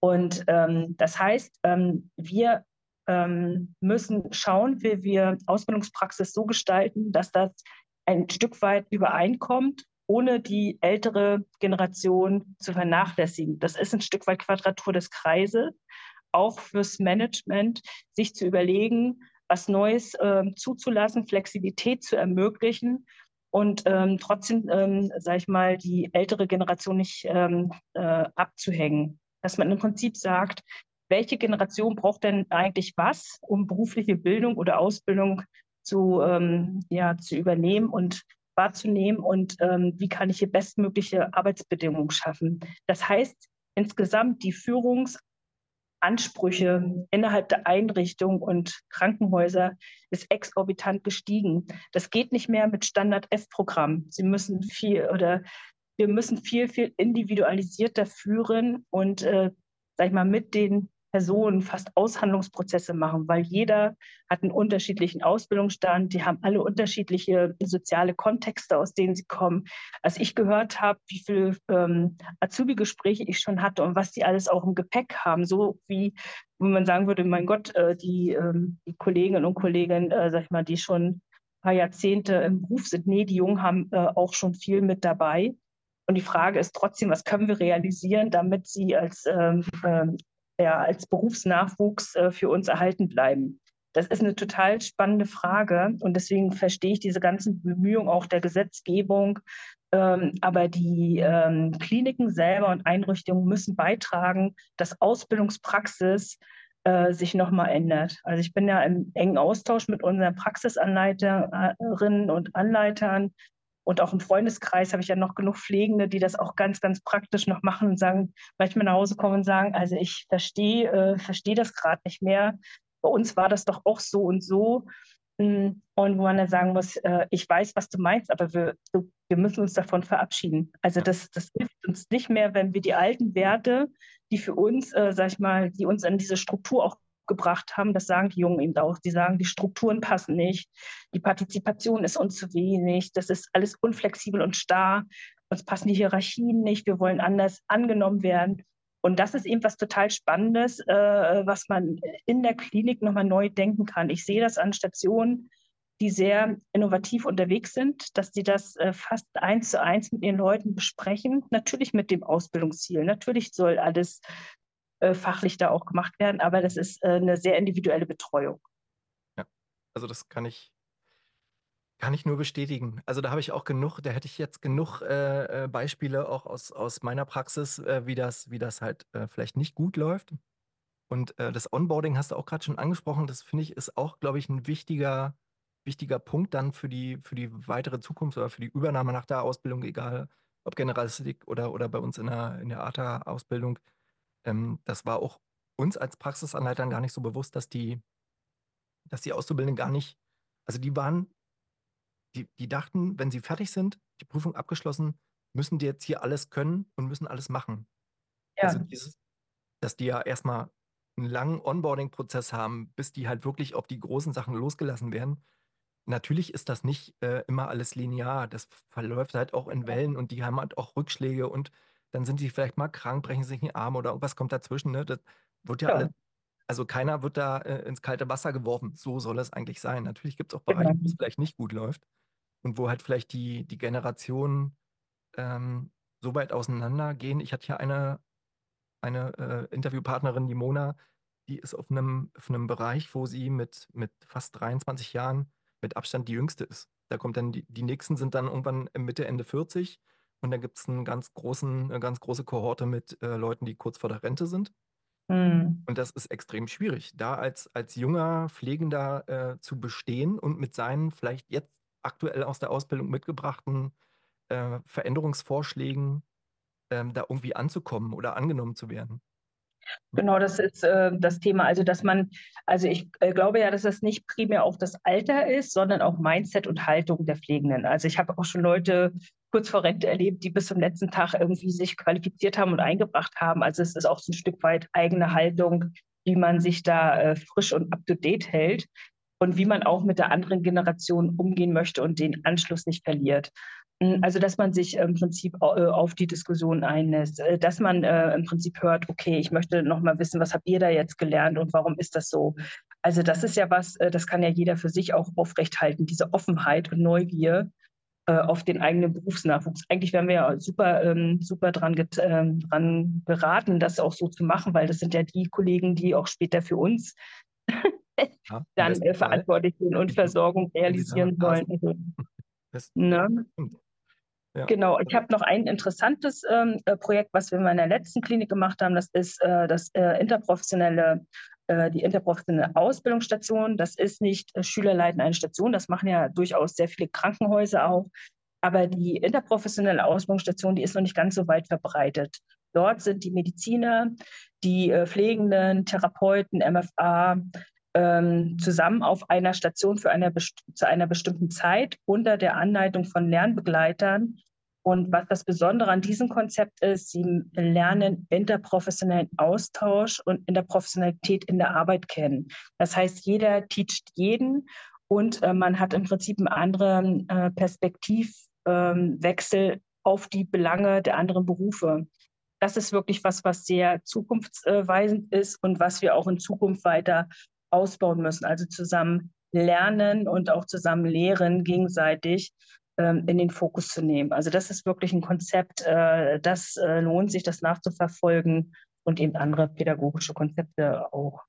Und ähm, das heißt, ähm, wir ähm, müssen schauen, wie wir Ausbildungspraxis so gestalten, dass das ein Stück weit übereinkommt, ohne die ältere Generation zu vernachlässigen. Das ist ein Stück weit Quadratur des Kreises, auch fürs Management, sich zu überlegen, was Neues äh, zuzulassen, Flexibilität zu ermöglichen und ähm, trotzdem, ähm, sage ich mal, die ältere Generation nicht ähm, äh, abzuhängen. Dass man im Prinzip sagt, welche Generation braucht denn eigentlich was, um berufliche Bildung oder Ausbildung zu, ähm, ja, zu übernehmen und wahrzunehmen und ähm, wie kann ich hier bestmögliche Arbeitsbedingungen schaffen. Das heißt, insgesamt die Führungs- Ansprüche innerhalb der Einrichtung und Krankenhäuser ist exorbitant gestiegen. Das geht nicht mehr mit Standard-F-Programm. Sie müssen viel oder wir müssen viel, viel individualisierter führen und, äh, sag ich mal, mit den Personen fast Aushandlungsprozesse machen, weil jeder hat einen unterschiedlichen Ausbildungsstand, die haben alle unterschiedliche soziale Kontexte, aus denen sie kommen. Als ich gehört habe, wie viele ähm, Azubi-Gespräche ich schon hatte und was die alles auch im Gepäck haben, so wie wenn man sagen würde, mein Gott, äh, die, ähm, die Kolleginnen und Kollegen, äh, sag ich mal, die schon ein paar Jahrzehnte im Beruf sind, nee, die Jungen haben äh, auch schon viel mit dabei. Und die Frage ist trotzdem, was können wir realisieren, damit sie als ähm, ähm ja, als Berufsnachwuchs äh, für uns erhalten bleiben? Das ist eine total spannende Frage und deswegen verstehe ich diese ganzen Bemühungen auch der Gesetzgebung. Ähm, aber die ähm, Kliniken selber und Einrichtungen müssen beitragen, dass Ausbildungspraxis äh, sich nochmal ändert. Also ich bin ja im engen Austausch mit unseren Praxisanleiterinnen und Anleitern, und auch im Freundeskreis habe ich ja noch genug Pflegende, die das auch ganz, ganz praktisch noch machen und sagen, manchmal nach Hause kommen und sagen, also ich verstehe, äh, verstehe das gerade nicht mehr. Bei uns war das doch auch so und so. Hm, und wo man dann sagen muss, äh, ich weiß, was du meinst, aber wir, wir müssen uns davon verabschieden. Also das, das hilft uns nicht mehr, wenn wir die alten Werte, die für uns, äh, sag ich mal, die uns an diese Struktur auch gebracht haben. Das sagen die Jungen eben auch. Die sagen, die Strukturen passen nicht, die Partizipation ist uns zu wenig, das ist alles unflexibel und starr, uns passen die Hierarchien nicht, wir wollen anders angenommen werden. Und das ist eben was total Spannendes, äh, was man in der Klinik nochmal neu denken kann. Ich sehe das an Stationen, die sehr innovativ unterwegs sind, dass sie das äh, fast eins zu eins mit ihren Leuten besprechen. Natürlich mit dem Ausbildungsziel. Natürlich soll alles äh, fachlich da auch gemacht werden, aber das ist äh, eine sehr individuelle Betreuung. Ja, also das kann ich, kann ich nur bestätigen. Also da habe ich auch genug, da hätte ich jetzt genug äh, äh Beispiele auch aus, aus meiner Praxis, äh, wie, das, wie das halt äh, vielleicht nicht gut läuft. Und das Onboarding hast du auch gerade schon angesprochen. Das finde ich ist auch, glaube ich, ein wichtiger, wichtiger Punkt dann für die, für die weitere Zukunft oder für die Übernahme nach der Ausbildung, egal ob Generalistik oder, oder bei uns in der, in der ATA-Ausbildung ähm, das war auch uns als Praxisanleitern gar nicht so bewusst, dass die, dass die Auszubildenden gar nicht, also die waren, die, die dachten, wenn sie fertig sind, die Prüfung abgeschlossen, müssen die jetzt hier alles können und müssen alles machen. Ja. Also dieses, dass die ja erstmal einen langen Onboarding-Prozess haben, bis die halt wirklich auf die großen Sachen losgelassen werden. Natürlich ist das nicht äh, immer alles linear. Das verläuft halt auch in Wellen und die haben halt auch Rückschläge und dann sind sie vielleicht mal krank, brechen sich den Arm oder irgendwas kommt dazwischen. Ne? Das wird ja, ja. alles, also keiner wird da äh, ins kalte Wasser geworfen. So soll es eigentlich sein. Natürlich gibt es auch Bereiche, genau. wo es vielleicht nicht gut läuft und wo halt vielleicht die, die Generationen ähm, so weit auseinandergehen. Ich hatte ja eine, eine äh, Interviewpartnerin, die Mona, die ist auf einem, auf einem Bereich, wo sie mit, mit fast 23 Jahren mit Abstand die jüngste ist. Da kommt dann die, die nächsten sind dann irgendwann Mitte, Ende 40 und dann gibt es einen ganz großen, eine ganz große Kohorte mit äh, Leuten, die kurz vor der Rente sind. Mhm. Und das ist extrem schwierig, da als, als junger Pflegender äh, zu bestehen und mit seinen vielleicht jetzt aktuell aus der Ausbildung mitgebrachten äh, Veränderungsvorschlägen ähm, da irgendwie anzukommen oder angenommen zu werden. Genau, das ist äh, das Thema. Also, dass man, also ich äh, glaube ja, dass das nicht primär auch das Alter ist, sondern auch Mindset und Haltung der Pflegenden. Also ich habe auch schon Leute kurz vor Rente erlebt, die bis zum letzten Tag irgendwie sich qualifiziert haben und eingebracht haben. Also es ist auch so ein Stück weit eigene Haltung, wie man sich da äh, frisch und up-to-date hält und wie man auch mit der anderen Generation umgehen möchte und den Anschluss nicht verliert. Hm, also, dass man sich im Prinzip äh, auf die Diskussion einlässt, äh, dass man äh, im Prinzip hört, okay, ich möchte noch mal wissen, was habt ihr da jetzt gelernt und warum ist das so? Also, das ist ja was, das kann ja jeder für sich auch aufrechthalten, diese Offenheit und Neugier auf den eigenen Berufsnachwuchs. Eigentlich wären wir ja super, ähm, super dran, ähm, dran beraten, das auch so zu machen, weil das sind ja die Kollegen, die auch später für uns ja, dann äh, verantwortlich sind und Versorgung realisieren wollen. Also, ne? Ja. Genau, ich habe noch ein interessantes ähm, äh, Projekt, was wir in meiner letzten Klinik gemacht haben. Das ist äh, das äh, interprofessionelle, äh, die interprofessionelle Ausbildungsstation. Das ist nicht äh, Schülerleiten eine Station, das machen ja durchaus sehr viele Krankenhäuser auch. Aber die interprofessionelle Ausbildungsstation, die ist noch nicht ganz so weit verbreitet. Dort sind die Mediziner, die äh, Pflegenden, Therapeuten, MFA, ähm, zusammen auf einer Station für eine, zu einer bestimmten Zeit unter der Anleitung von Lernbegleitern. Und was das Besondere an diesem Konzept ist, sie lernen interprofessionellen Austausch und Interprofessionalität in der Arbeit kennen. Das heißt, jeder teacht jeden und äh, man hat im Prinzip einen anderen äh, Perspektivwechsel ähm, auf die Belange der anderen Berufe. Das ist wirklich was, was sehr zukunftsweisend ist und was wir auch in Zukunft weiter ausbauen müssen. Also zusammen lernen und auch zusammen lehren, gegenseitig ähm, in den Fokus zu nehmen. Also das ist wirklich ein Konzept, äh, das äh, lohnt sich, das nachzuverfolgen und eben andere pädagogische Konzepte auch.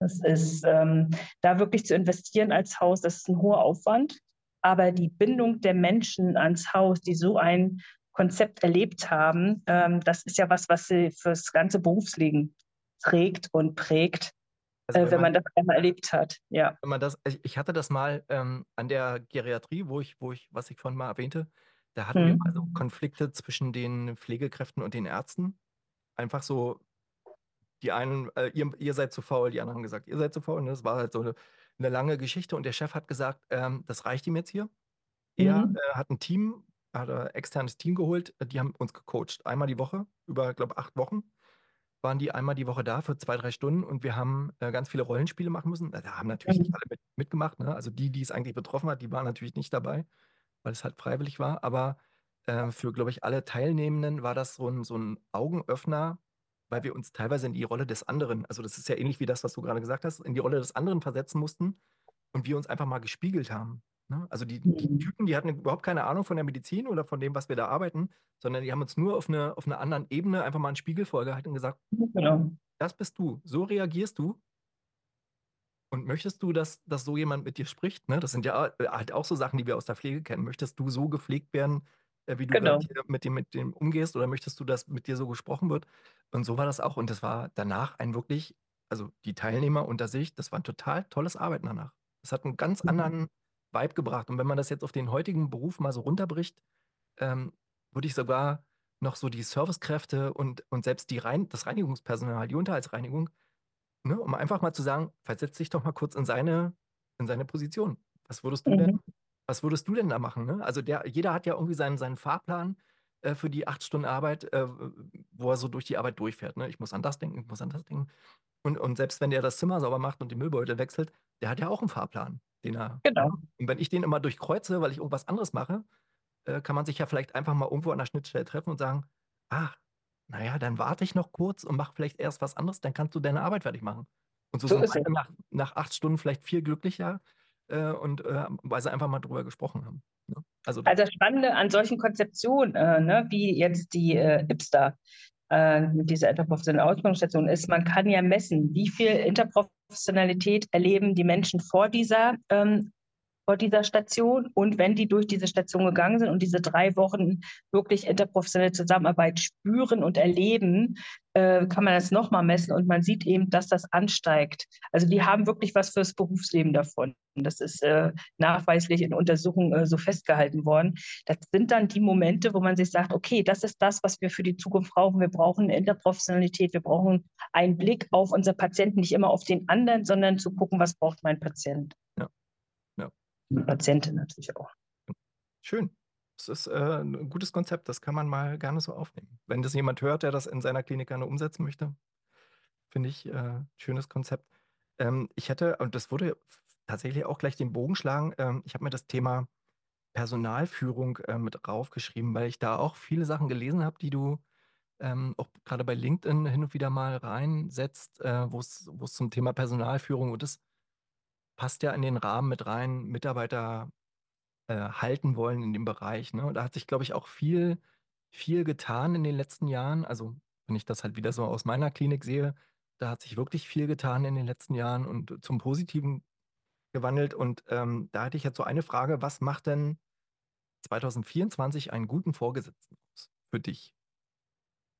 Das ist ähm, da wirklich zu investieren als Haus, das ist ein hoher Aufwand. Aber die Bindung der Menschen ans Haus, die so ein Konzept erlebt haben, ähm, das ist ja was, was sie fürs ganze Berufsleben trägt und prägt. Also äh, wenn, man, das einmal erlebt hat, ja. Wenn man das, ich hatte das mal ähm, an der Geriatrie, wo ich, wo ich, was ich vorhin mal erwähnte, da hatten hm. wir mal so Konflikte zwischen den Pflegekräften und den Ärzten. Einfach so, die einen, äh, ihr, ihr, seid zu faul, die anderen haben gesagt, ihr seid zu faul. Und ne? das war halt so eine, eine lange Geschichte. Und der Chef hat gesagt, ähm, das reicht ihm jetzt hier. Er mhm. äh, hat ein Team, hat ein externes Team geholt, die haben uns gecoacht. Einmal die Woche, über, glaube acht Wochen waren die einmal die Woche da für zwei, drei Stunden und wir haben äh, ganz viele Rollenspiele machen müssen. Da haben natürlich mhm. nicht alle mit, mitgemacht. Ne? Also die, die es eigentlich betroffen hat, die waren natürlich nicht dabei, weil es halt freiwillig war. Aber äh, für, glaube ich, alle Teilnehmenden war das so ein, so ein Augenöffner, weil wir uns teilweise in die Rolle des anderen, also das ist ja ähnlich wie das, was du gerade gesagt hast, in die Rolle des anderen versetzen mussten und wir uns einfach mal gespiegelt haben. Ne? Also die, die mhm. Typen, die hatten überhaupt keine Ahnung von der Medizin oder von dem, was wir da arbeiten, sondern die haben uns nur auf, eine, auf einer anderen Ebene einfach mal einen Spiegel vorgehalten und gesagt, genau. das bist du, so reagierst du. Und möchtest du, dass, dass so jemand mit dir spricht? Ne? Das sind ja äh, halt auch so Sachen, die wir aus der Pflege kennen. Möchtest du so gepflegt werden, äh, wie du genau. mit, dem, mit dem umgehst? Oder möchtest du, dass mit dir so gesprochen wird? Und so war das auch. Und das war danach ein wirklich, also die Teilnehmer unter sich, das war ein total tolles Arbeiten danach. Das hat einen ganz mhm. anderen Vibe gebracht. Und wenn man das jetzt auf den heutigen Beruf mal so runterbricht, ähm, würde ich sogar noch so die Servicekräfte und, und selbst die Rein das Reinigungspersonal, die Unterhaltsreinigung, ne, um einfach mal zu sagen, versetz dich doch mal kurz in seine, in seine Position. Was würdest du mhm. denn, was würdest du denn da machen? Ne? Also der, jeder hat ja irgendwie seinen, seinen Fahrplan äh, für die acht Stunden Arbeit, äh, wo er so durch die Arbeit durchfährt. Ne? Ich muss an das denken, ich muss an das denken. Und, und selbst wenn der das Zimmer sauber macht und die Müllbeutel wechselt, der hat ja auch einen Fahrplan den er. Genau. Und wenn ich den immer durchkreuze, weil ich irgendwas anderes mache, äh, kann man sich ja vielleicht einfach mal irgendwo an der Schnittstelle treffen und sagen, ach, naja, dann warte ich noch kurz und mache vielleicht erst was anderes, dann kannst du deine Arbeit fertig machen. Und so, so sind wir nach, nach acht Stunden vielleicht viel glücklicher äh, und äh, weil sie einfach mal drüber gesprochen haben. Ne? Also, also das Spannende an solchen Konzeptionen, äh, ne, wie jetzt die äh, IPSTA, äh, dieser interprofessionellen Ausbildungsstation ist, man kann ja messen, wie viel Interprofessionalität erleben die Menschen vor dieser ähm, vor dieser Station und wenn die durch diese Station gegangen sind und diese drei Wochen wirklich interprofessionelle Zusammenarbeit spüren und erleben, äh, kann man das nochmal messen und man sieht eben, dass das ansteigt. Also die haben wirklich was fürs Berufsleben davon. Das ist äh, nachweislich in Untersuchungen äh, so festgehalten worden. Das sind dann die Momente, wo man sich sagt, okay, das ist das, was wir für die Zukunft brauchen. Wir brauchen Interprofessionalität, wir brauchen einen Blick auf unser Patienten, nicht immer auf den anderen, sondern zu gucken, was braucht mein Patient. Ja. Patientin natürlich auch. Schön. Das ist äh, ein gutes Konzept, das kann man mal gerne so aufnehmen. Wenn das jemand hört, der das in seiner Klinik gerne umsetzen möchte, finde ich, äh, schönes Konzept. Ähm, ich hätte, und das wurde tatsächlich auch gleich den Bogen schlagen, ähm, ich habe mir das Thema Personalführung äh, mit raufgeschrieben, weil ich da auch viele Sachen gelesen habe, die du ähm, auch gerade bei LinkedIn hin und wieder mal reinsetzt, äh, wo es zum Thema Personalführung und das passt ja in den Rahmen mit rein, Mitarbeiter äh, halten wollen in dem Bereich. Ne? Und da hat sich, glaube ich, auch viel, viel getan in den letzten Jahren. Also, wenn ich das halt wieder so aus meiner Klinik sehe, da hat sich wirklich viel getan in den letzten Jahren und zum Positiven gewandelt. Und ähm, da hätte ich jetzt so eine Frage: Was macht denn 2024 einen guten Vorgesetzten für dich?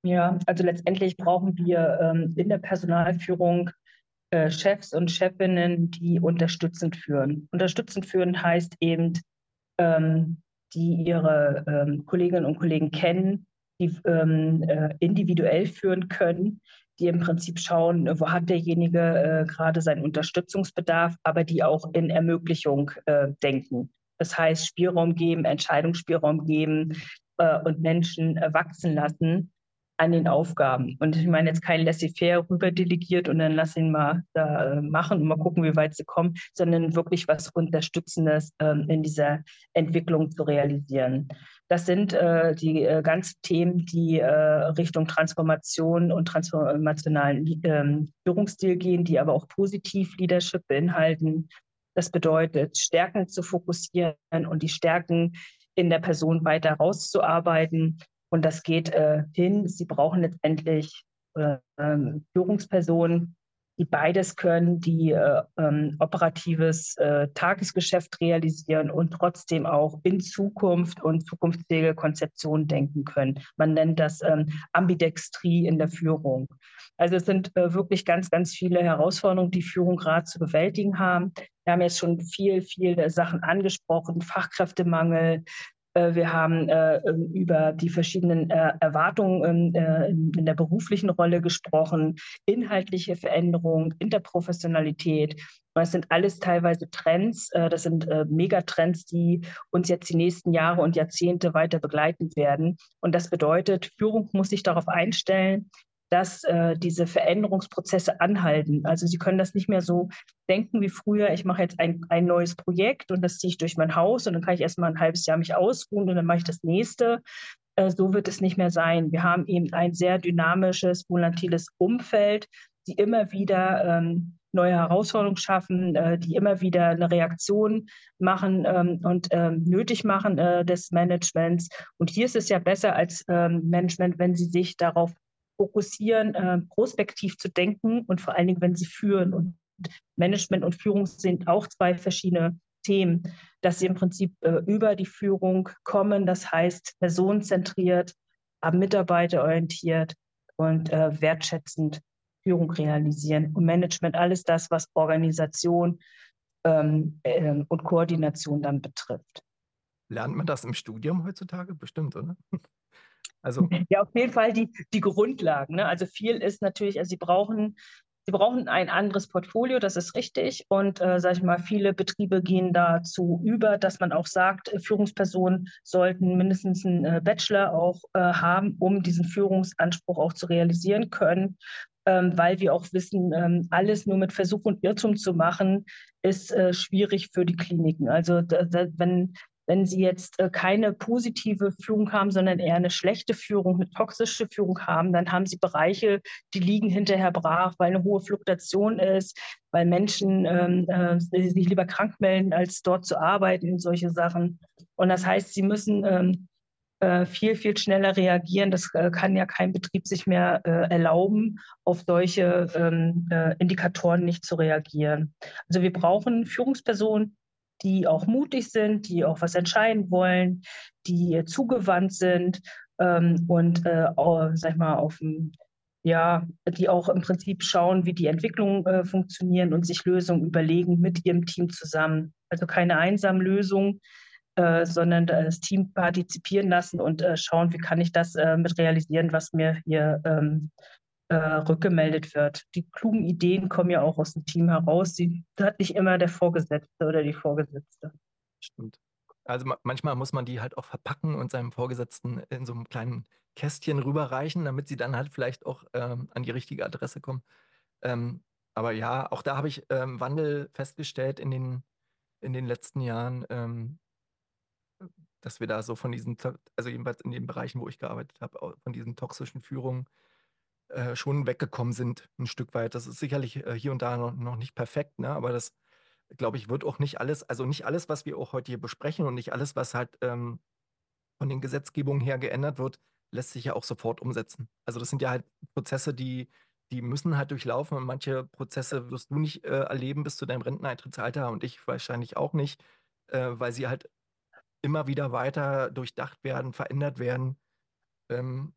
Ja, also letztendlich brauchen wir ähm, in der Personalführung äh, Chefs und Chefinnen, die unterstützend führen. Unterstützend führen heißt eben, ähm, die ihre ähm, Kolleginnen und Kollegen kennen, die ähm, äh, individuell führen können, die im Prinzip schauen, wo hat derjenige äh, gerade seinen Unterstützungsbedarf, aber die auch in Ermöglichung äh, denken. Das heißt, Spielraum geben, Entscheidungsspielraum geben äh, und Menschen äh, wachsen lassen an den Aufgaben. Und ich meine jetzt kein Laissez-faire rüberdelegiert und dann lass ihn mal da äh, machen und mal gucken, wie weit sie kommen, sondern wirklich was Unterstützendes ähm, in dieser Entwicklung zu realisieren. Das sind äh, die äh, ganzen Themen, die äh, Richtung Transformation und transformationalen ähm, Führungsstil gehen, die aber auch positiv Leadership beinhalten. Das bedeutet, Stärken zu fokussieren und die Stärken in der Person weiter rauszuarbeiten und das geht äh, hin. Sie brauchen letztendlich äh, Führungspersonen, die beides können, die äh, ähm, operatives äh, Tagesgeschäft realisieren und trotzdem auch in Zukunft und zukunftsfähige Konzeptionen denken können. Man nennt das ähm, Ambidextrie in der Führung. Also es sind äh, wirklich ganz, ganz viele Herausforderungen, die Führung gerade zu bewältigen haben. Wir haben jetzt schon viel, viel Sachen angesprochen, Fachkräftemangel, wir haben äh, ähm, über die verschiedenen äh, Erwartungen ähm, in der beruflichen Rolle gesprochen, inhaltliche Veränderungen, Interprofessionalität. Das sind alles teilweise Trends, das sind Megatrends, die uns jetzt die nächsten Jahre und Jahrzehnte weiter begleiten werden. Und das bedeutet, Führung muss sich darauf einstellen, dass äh, diese Veränderungsprozesse anhalten. Also Sie können das nicht mehr so denken wie früher, ich mache jetzt ein, ein neues Projekt und das ziehe ich durch mein Haus und dann kann ich erstmal ein halbes Jahr mich ausruhen und dann mache ich das nächste. Äh, so wird es nicht mehr sein. Wir haben eben ein sehr dynamisches, volatiles Umfeld, die immer wieder ähm, neue Herausforderungen schaffen, äh, die immer wieder eine Reaktion machen ähm, und ähm, nötig machen äh, des Managements. Und hier ist es ja besser als ähm, Management, wenn sie sich darauf fokussieren, äh, prospektiv zu denken und vor allen Dingen, wenn sie führen. Und Management und Führung sind auch zwei verschiedene Themen, dass sie im Prinzip äh, über die Führung kommen, das heißt personenzentriert, mitarbeiterorientiert und äh, wertschätzend Führung realisieren. Und Management, alles das, was Organisation ähm, äh, und Koordination dann betrifft. Lernt man das im Studium heutzutage? Bestimmt, oder? Also ja, auf jeden Fall die, die Grundlagen. Ne? Also viel ist natürlich, also sie brauchen, sie brauchen ein anderes Portfolio, das ist richtig. Und äh, sage ich mal, viele Betriebe gehen dazu über, dass man auch sagt, äh, Führungspersonen sollten mindestens einen äh, Bachelor auch äh, haben, um diesen Führungsanspruch auch zu realisieren können. Ähm, weil wir auch wissen, ähm, alles nur mit Versuch und Irrtum zu machen, ist äh, schwierig für die Kliniken. Also da, da, wenn wenn Sie jetzt äh, keine positive Führung haben, sondern eher eine schlechte Führung, eine toxische Führung haben, dann haben Sie Bereiche, die liegen hinterher brach, weil eine hohe Fluktuation ist, weil Menschen ähm, äh, sich lieber krank melden, als dort zu arbeiten, solche Sachen. Und das heißt, Sie müssen ähm, äh, viel, viel schneller reagieren. Das äh, kann ja kein Betrieb sich mehr äh, erlauben, auf solche ähm, äh, Indikatoren nicht zu reagieren. Also wir brauchen Führungspersonen, die auch mutig sind, die auch was entscheiden wollen, die zugewandt sind ähm, und äh, auch, sag ich mal, auf dem ja, die auch im Prinzip schauen, wie die Entwicklungen äh, funktionieren und sich Lösungen überlegen mit ihrem Team zusammen. Also keine einsamen Lösungen, äh, sondern das Team partizipieren lassen und äh, schauen, wie kann ich das äh, mit realisieren, was mir hier ähm, äh, rückgemeldet wird. Die klugen Ideen kommen ja auch aus dem Team heraus. Sie hat nicht immer der Vorgesetzte oder die Vorgesetzte. Stimmt. Also ma manchmal muss man die halt auch verpacken und seinem Vorgesetzten in so einem kleinen Kästchen rüberreichen, damit sie dann halt vielleicht auch ähm, an die richtige Adresse kommen. Ähm, aber ja, auch da habe ich ähm, Wandel festgestellt in den, in den letzten Jahren, ähm, dass wir da so von diesen, also jedenfalls in den Bereichen, wo ich gearbeitet habe, von diesen toxischen Führungen äh, schon weggekommen sind, ein Stück weit. Das ist sicherlich äh, hier und da noch, noch nicht perfekt, ne? aber das, glaube ich, wird auch nicht alles, also nicht alles, was wir auch heute hier besprechen und nicht alles, was halt ähm, von den Gesetzgebungen her geändert wird, lässt sich ja auch sofort umsetzen. Also das sind ja halt Prozesse, die, die müssen halt durchlaufen und manche Prozesse wirst du nicht äh, erleben bis zu deinem Renteneintrittsalter und ich wahrscheinlich auch nicht, äh, weil sie halt immer wieder weiter durchdacht werden, verändert werden. Ähm,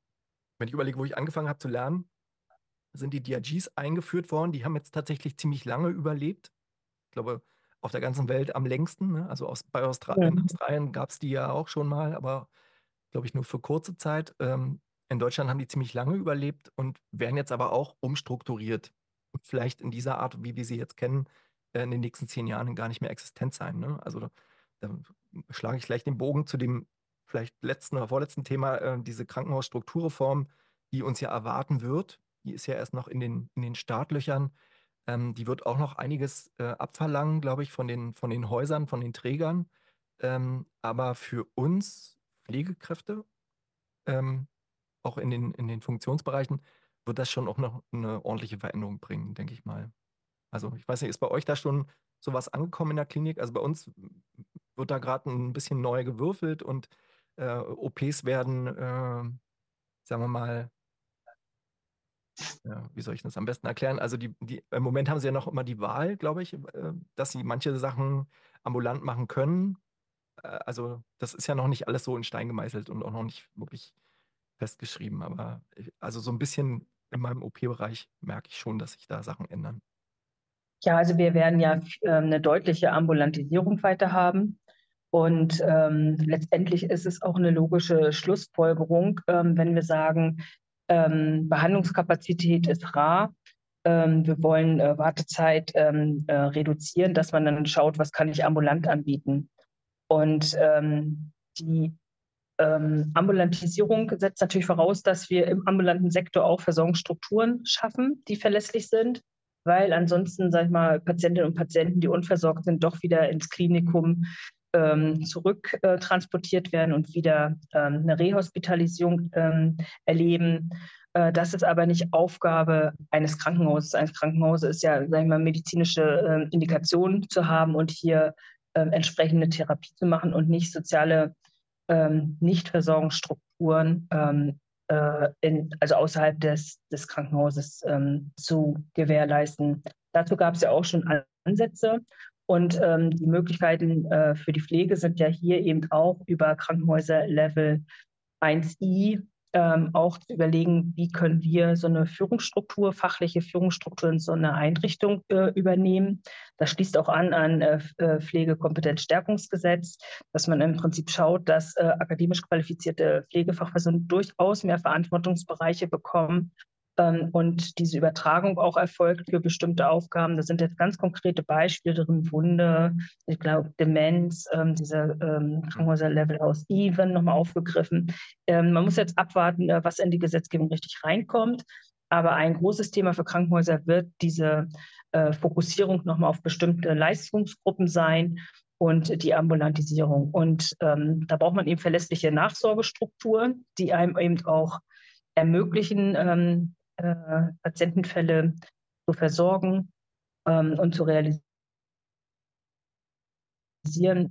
wenn ich überlege, wo ich angefangen habe zu lernen, sind die DRGs eingeführt worden. Die haben jetzt tatsächlich ziemlich lange überlebt. Ich glaube, auf der ganzen Welt am längsten. Ne? Also aus, bei Austra ja. in Australien gab es die ja auch schon mal, aber glaube ich nur für kurze Zeit. Ähm, in Deutschland haben die ziemlich lange überlebt und werden jetzt aber auch umstrukturiert. Und vielleicht in dieser Art, wie wir sie jetzt kennen, in den nächsten zehn Jahren gar nicht mehr existent sein. Ne? Also da schlage ich gleich den Bogen zu dem vielleicht letzten oder vorletzten Thema, äh, diese Krankenhausstrukturreform, die uns ja erwarten wird. Die ist ja erst noch in den, in den Startlöchern. Ähm, die wird auch noch einiges äh, abverlangen, glaube ich, von den, von den Häusern, von den Trägern. Ähm, aber für uns Pflegekräfte, ähm, auch in den, in den Funktionsbereichen, wird das schon auch noch eine ordentliche Veränderung bringen, denke ich mal. Also ich weiß nicht, ist bei euch da schon sowas angekommen in der Klinik? Also bei uns wird da gerade ein bisschen neu gewürfelt und äh, OPs werden, äh, sagen wir mal, ja, wie soll ich das am besten erklären? Also die, die, im Moment haben sie ja noch immer die Wahl, glaube ich, äh, dass sie manche Sachen ambulant machen können. Äh, also das ist ja noch nicht alles so in Stein gemeißelt und auch noch nicht wirklich festgeschrieben. Aber also so ein bisschen in meinem OP-Bereich merke ich schon, dass sich da Sachen ändern. Ja, also wir werden ja äh, eine deutliche Ambulantisierung weiter haben. Und ähm, letztendlich ist es auch eine logische Schlussfolgerung, ähm, wenn wir sagen, ähm, Behandlungskapazität ist rar. Ähm, wir wollen äh, Wartezeit ähm, äh, reduzieren, dass man dann schaut, was kann ich ambulant anbieten. Und ähm, die Ambulantisierung setzt natürlich voraus, dass wir im ambulanten Sektor auch Versorgungsstrukturen schaffen, die verlässlich sind, weil ansonsten, sag ich mal, Patientinnen und Patienten, die unversorgt sind, doch wieder ins Klinikum ähm, zurücktransportiert äh, werden und wieder ähm, eine Rehospitalisierung ähm, erleben. Äh, das ist aber nicht Aufgabe eines Krankenhauses. Ein Krankenhaus ist ja, sag ich mal, medizinische äh, Indikationen zu haben und hier ähm, entsprechende Therapie zu machen und nicht soziale ähm, Nichtversorgungsstrukturen ähm, äh, in, also außerhalb des, des Krankenhauses zu gewährleisten. Dazu gab es ja auch schon Ansätze und ähm, die Möglichkeiten äh, für die Pflege sind ja hier eben auch über Krankenhäuser Level 1i ähm, auch zu überlegen, wie können wir so eine Führungsstruktur, fachliche Führungsstruktur in so einer Einrichtung äh, übernehmen. Das schließt auch an an äh, äh Pflegekompetenzstärkungsgesetz, dass man im Prinzip schaut, dass äh, akademisch qualifizierte Pflegefachpersonen durchaus mehr Verantwortungsbereiche bekommen und diese Übertragung auch erfolgt für bestimmte Aufgaben. Da sind jetzt ganz konkrete Beispiele drin, Wunde, ich glaube Demenz, ähm, dieser ähm, Krankenhäuser-Level aus Even nochmal aufgegriffen. Ähm, man muss jetzt abwarten, äh, was in die Gesetzgebung richtig reinkommt. Aber ein großes Thema für Krankenhäuser wird diese äh, Fokussierung nochmal auf bestimmte Leistungsgruppen sein und die Ambulantisierung. Und ähm, da braucht man eben verlässliche Nachsorgestrukturen, die einem eben auch ermöglichen, ähm, äh, Patientenfälle zu versorgen ähm, und zu realisieren.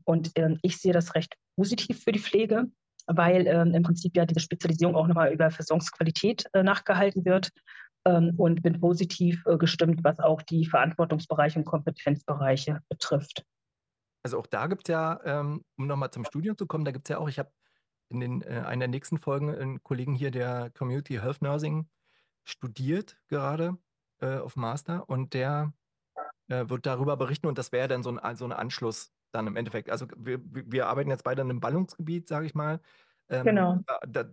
Und äh, ich sehe das recht positiv für die Pflege, weil ähm, im Prinzip ja diese Spezialisierung auch nochmal über Versorgungsqualität äh, nachgehalten wird ähm, und bin positiv äh, gestimmt, was auch die Verantwortungsbereiche und Kompetenzbereiche betrifft. Also auch da gibt es ja, ähm, um nochmal zum Studium zu kommen, da gibt es ja auch, ich habe in den, äh, einer der nächsten Folgen einen Kollegen hier, der Community Health Nursing studiert gerade äh, auf Master und der äh, wird darüber berichten und das wäre dann so ein, so ein Anschluss dann im Endeffekt. Also wir, wir arbeiten jetzt beide in einem Ballungsgebiet, sage ich mal. Ähm, genau.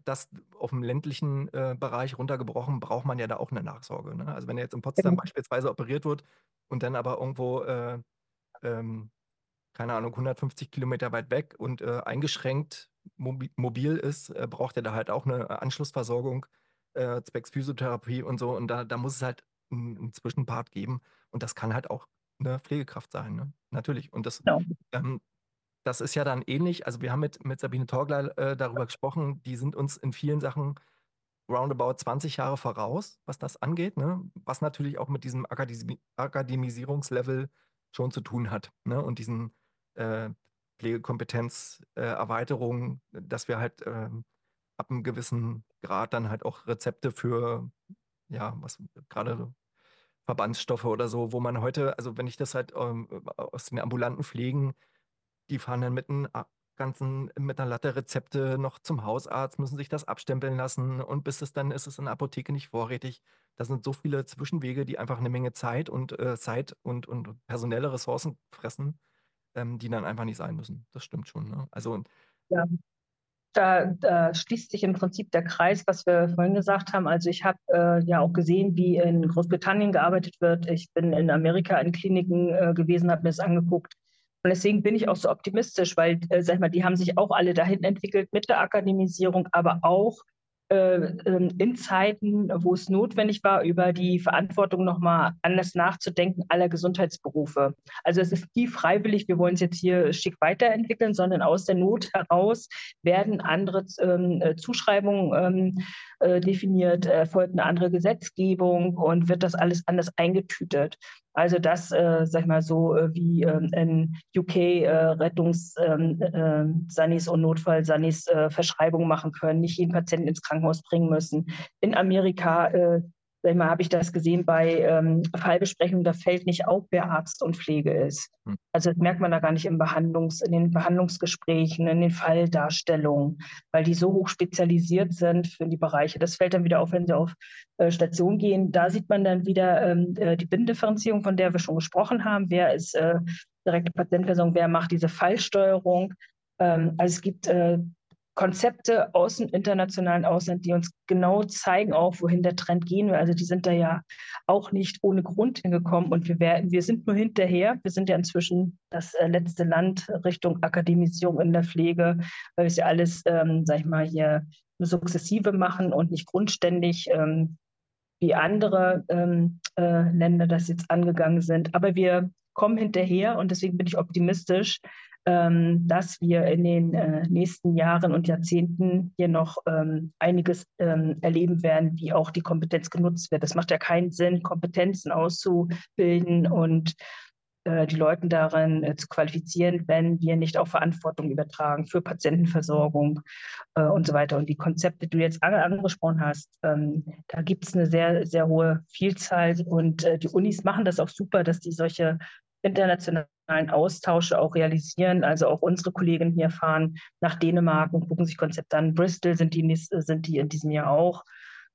Das auf dem ländlichen äh, Bereich runtergebrochen, braucht man ja da auch eine Nachsorge. Ne? Also wenn er jetzt in Potsdam genau. beispielsweise operiert wird und dann aber irgendwo, äh, ähm, keine Ahnung, 150 Kilometer weit weg und äh, eingeschränkt mobil ist, äh, braucht er da halt auch eine Anschlussversorgung äh, zwecks Physiotherapie und so. Und da, da muss es halt einen Zwischenpart geben. Und das kann halt auch eine Pflegekraft sein, ne? Natürlich. Und das, genau. ähm, das ist ja dann ähnlich. Also wir haben mit, mit Sabine Torgler äh, darüber gesprochen, die sind uns in vielen Sachen roundabout 20 Jahre voraus, was das angeht, ne? was natürlich auch mit diesem Akademi Akademisierungslevel schon zu tun hat ne? und diesen äh, Pflegekompetenzerweiterungen, äh, dass wir halt äh, ab einem gewissen Grad dann halt auch Rezepte für, ja, was gerade Verbandsstoffe oder so, wo man heute, also wenn ich das halt ähm, aus den ambulanten Pflegen, die fahren dann mit einem ganzen mit einer Latte Rezepte noch zum Hausarzt, müssen sich das abstempeln lassen und bis es dann ist es in der Apotheke nicht vorrätig. Das sind so viele Zwischenwege, die einfach eine Menge Zeit und äh, Zeit und, und personelle Ressourcen fressen, ähm, die dann einfach nicht sein müssen. Das stimmt schon. Ne? Also ja. Da, da, schließt sich im Prinzip der Kreis, was wir vorhin gesagt haben. Also ich habe äh, ja auch gesehen, wie in Großbritannien gearbeitet wird. Ich bin in Amerika in Kliniken äh, gewesen, habe mir das angeguckt. Und deswegen bin ich auch so optimistisch, weil, äh, sag ich mal, die haben sich auch alle dahin entwickelt mit der Akademisierung, aber auch in Zeiten, wo es notwendig war, über die Verantwortung nochmal anders nachzudenken aller Gesundheitsberufe. Also es ist nie freiwillig, wir wollen es jetzt hier schick weiterentwickeln, sondern aus der Not heraus werden andere ähm, äh, Zuschreibungen ähm, äh, definiert, erfolgt eine andere Gesetzgebung und wird das alles anders eingetütet. Also das, äh, sag ich mal so, äh, wie ähm, in UK äh, Rettungssanis ähm, und Notfallsanis Verschreibungen machen können, nicht jeden Patienten ins Krankenhaus bringen müssen. In Amerika sag mal, habe ich das gesehen bei ähm, Fallbesprechungen, da fällt nicht auf, wer Arzt und Pflege ist. Hm. Also das merkt man da gar nicht im Behandlungs-, in den Behandlungsgesprächen, in den Falldarstellungen, weil die so hoch spezialisiert sind für die Bereiche. Das fällt dann wieder auf, wenn sie auf äh, Station gehen. Da sieht man dann wieder ähm, äh, die Binnendifferenzierung, von der wir schon gesprochen haben. Wer ist äh, direkte Patientenversorgung, wer macht diese Fallsteuerung? Ähm, also es gibt äh, Konzepte aus dem internationalen Ausland, die uns genau zeigen auch, wohin der Trend gehen will. Also die sind da ja auch nicht ohne Grund hingekommen und wir, werden, wir sind nur hinterher. Wir sind ja inzwischen das äh, letzte Land Richtung Akademisierung in der Pflege, weil wir es ja alles, ähm, sag ich mal, hier sukzessive machen und nicht grundständig, ähm, wie andere ähm, äh, Länder das jetzt angegangen sind. Aber wir kommen hinterher und deswegen bin ich optimistisch, ähm, dass wir in den äh, nächsten Jahren und Jahrzehnten hier noch ähm, einiges ähm, erleben werden, wie auch die Kompetenz genutzt wird. Es macht ja keinen Sinn, Kompetenzen auszubilden und äh, die Leute darin äh, zu qualifizieren, wenn wir nicht auch Verantwortung übertragen für Patientenversorgung äh, und so weiter. Und die Konzepte, die du jetzt angesprochen hast, ähm, da gibt es eine sehr, sehr hohe Vielzahl und äh, die Unis machen das auch super, dass die solche internationalen Austausche auch realisieren. Also auch unsere Kollegen hier fahren nach Dänemark und gucken sich Konzepte an. Bristol sind die, sind die in diesem Jahr auch.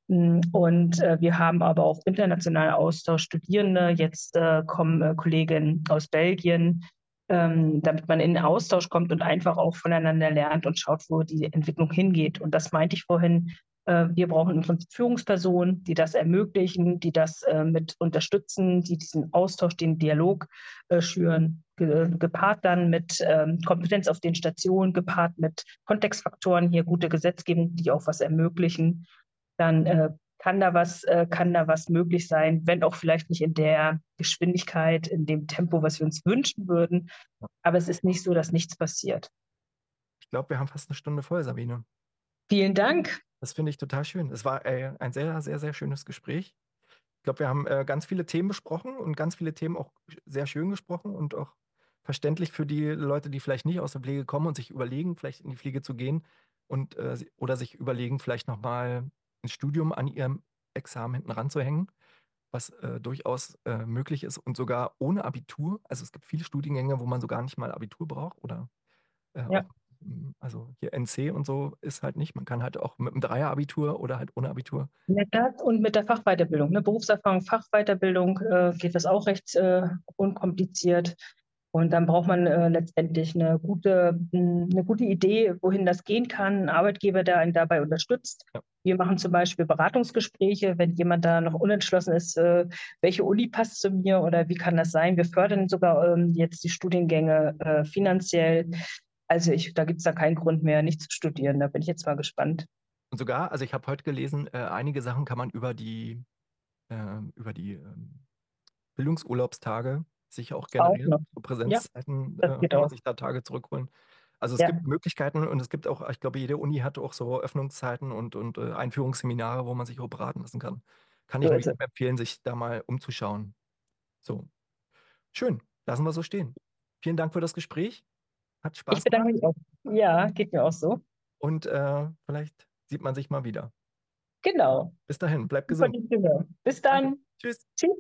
Mm, und äh, wir haben aber auch internationalen Austausch, Studierende. Jetzt äh, kommen äh, Kollegen aus Belgien, ähm, damit man in den Austausch kommt und einfach auch voneinander lernt und schaut, wo die Entwicklung hingeht. Und das meinte ich vorhin, äh, wir brauchen im Prinzip Führungspersonen, die das ermöglichen, die das äh, mit unterstützen, die diesen Austausch, den Dialog äh, schüren, gepaart dann mit ähm, Kompetenz auf den Stationen, gepaart mit Kontextfaktoren, hier gute Gesetzgebung, die auch was ermöglichen. Dann kann da was, kann da was möglich sein, wenn auch vielleicht nicht in der Geschwindigkeit, in dem Tempo, was wir uns wünschen würden. Aber es ist nicht so, dass nichts passiert. Ich glaube, wir haben fast eine Stunde voll, Sabine. Vielen Dank. Das finde ich total schön. Es war äh, ein sehr, sehr, sehr schönes Gespräch. Ich glaube, wir haben äh, ganz viele Themen besprochen und ganz viele Themen auch sehr schön gesprochen und auch verständlich für die Leute, die vielleicht nicht aus der Pflege kommen und sich überlegen, vielleicht in die Pflege zu gehen und äh, oder sich überlegen, vielleicht nochmal ein Studium an ihrem Examen hinten ranzuhängen, was äh, durchaus äh, möglich ist und sogar ohne Abitur. Also es gibt viele Studiengänge, wo man sogar nicht mal Abitur braucht oder äh, ja. Also hier NC und so ist halt nicht. Man kann halt auch mit einem Dreier-Abitur oder halt ohne Abitur. Mit das und mit der Fachweiterbildung, ne? Berufserfahrung, Fachweiterbildung äh, geht das auch recht äh, unkompliziert. Und dann braucht man äh, letztendlich eine gute, eine gute Idee, wohin das gehen kann, ein Arbeitgeber, der einen dabei unterstützt. Ja. Wir machen zum Beispiel Beratungsgespräche, wenn jemand da noch unentschlossen ist, äh, welche Uni passt zu mir oder wie kann das sein. Wir fördern sogar ähm, jetzt die Studiengänge äh, finanziell. Also ich, da gibt es da keinen Grund mehr, nicht zu studieren. Da bin ich jetzt mal gespannt. Und sogar, also ich habe heute gelesen, äh, einige Sachen kann man über die, äh, über die ähm, Bildungsurlaubstage sich auch generieren. Auch so Präsenzzeiten das äh, kann man sich da Tage zurückholen. Also es Ja. gibt Möglichkeiten und es gibt auch, ich glaube, jede Uni hat auch so Öffnungszeiten und, und äh, Einführungsseminare, wo man sich auch beraten lassen kann. Kann ich nur empfehlen, sich da mal umzuschauen. So. Schön. Lassen wir so stehen. Vielen Dank für das Gespräch. Hat Spaß Ich bedanke mich auch. Ja, geht mir auch so. und äh, vielleicht sieht man sich mal wieder. Genau. Bis dahin, bleibt Super gesund. Bis dann. Tschüss. Tschüss.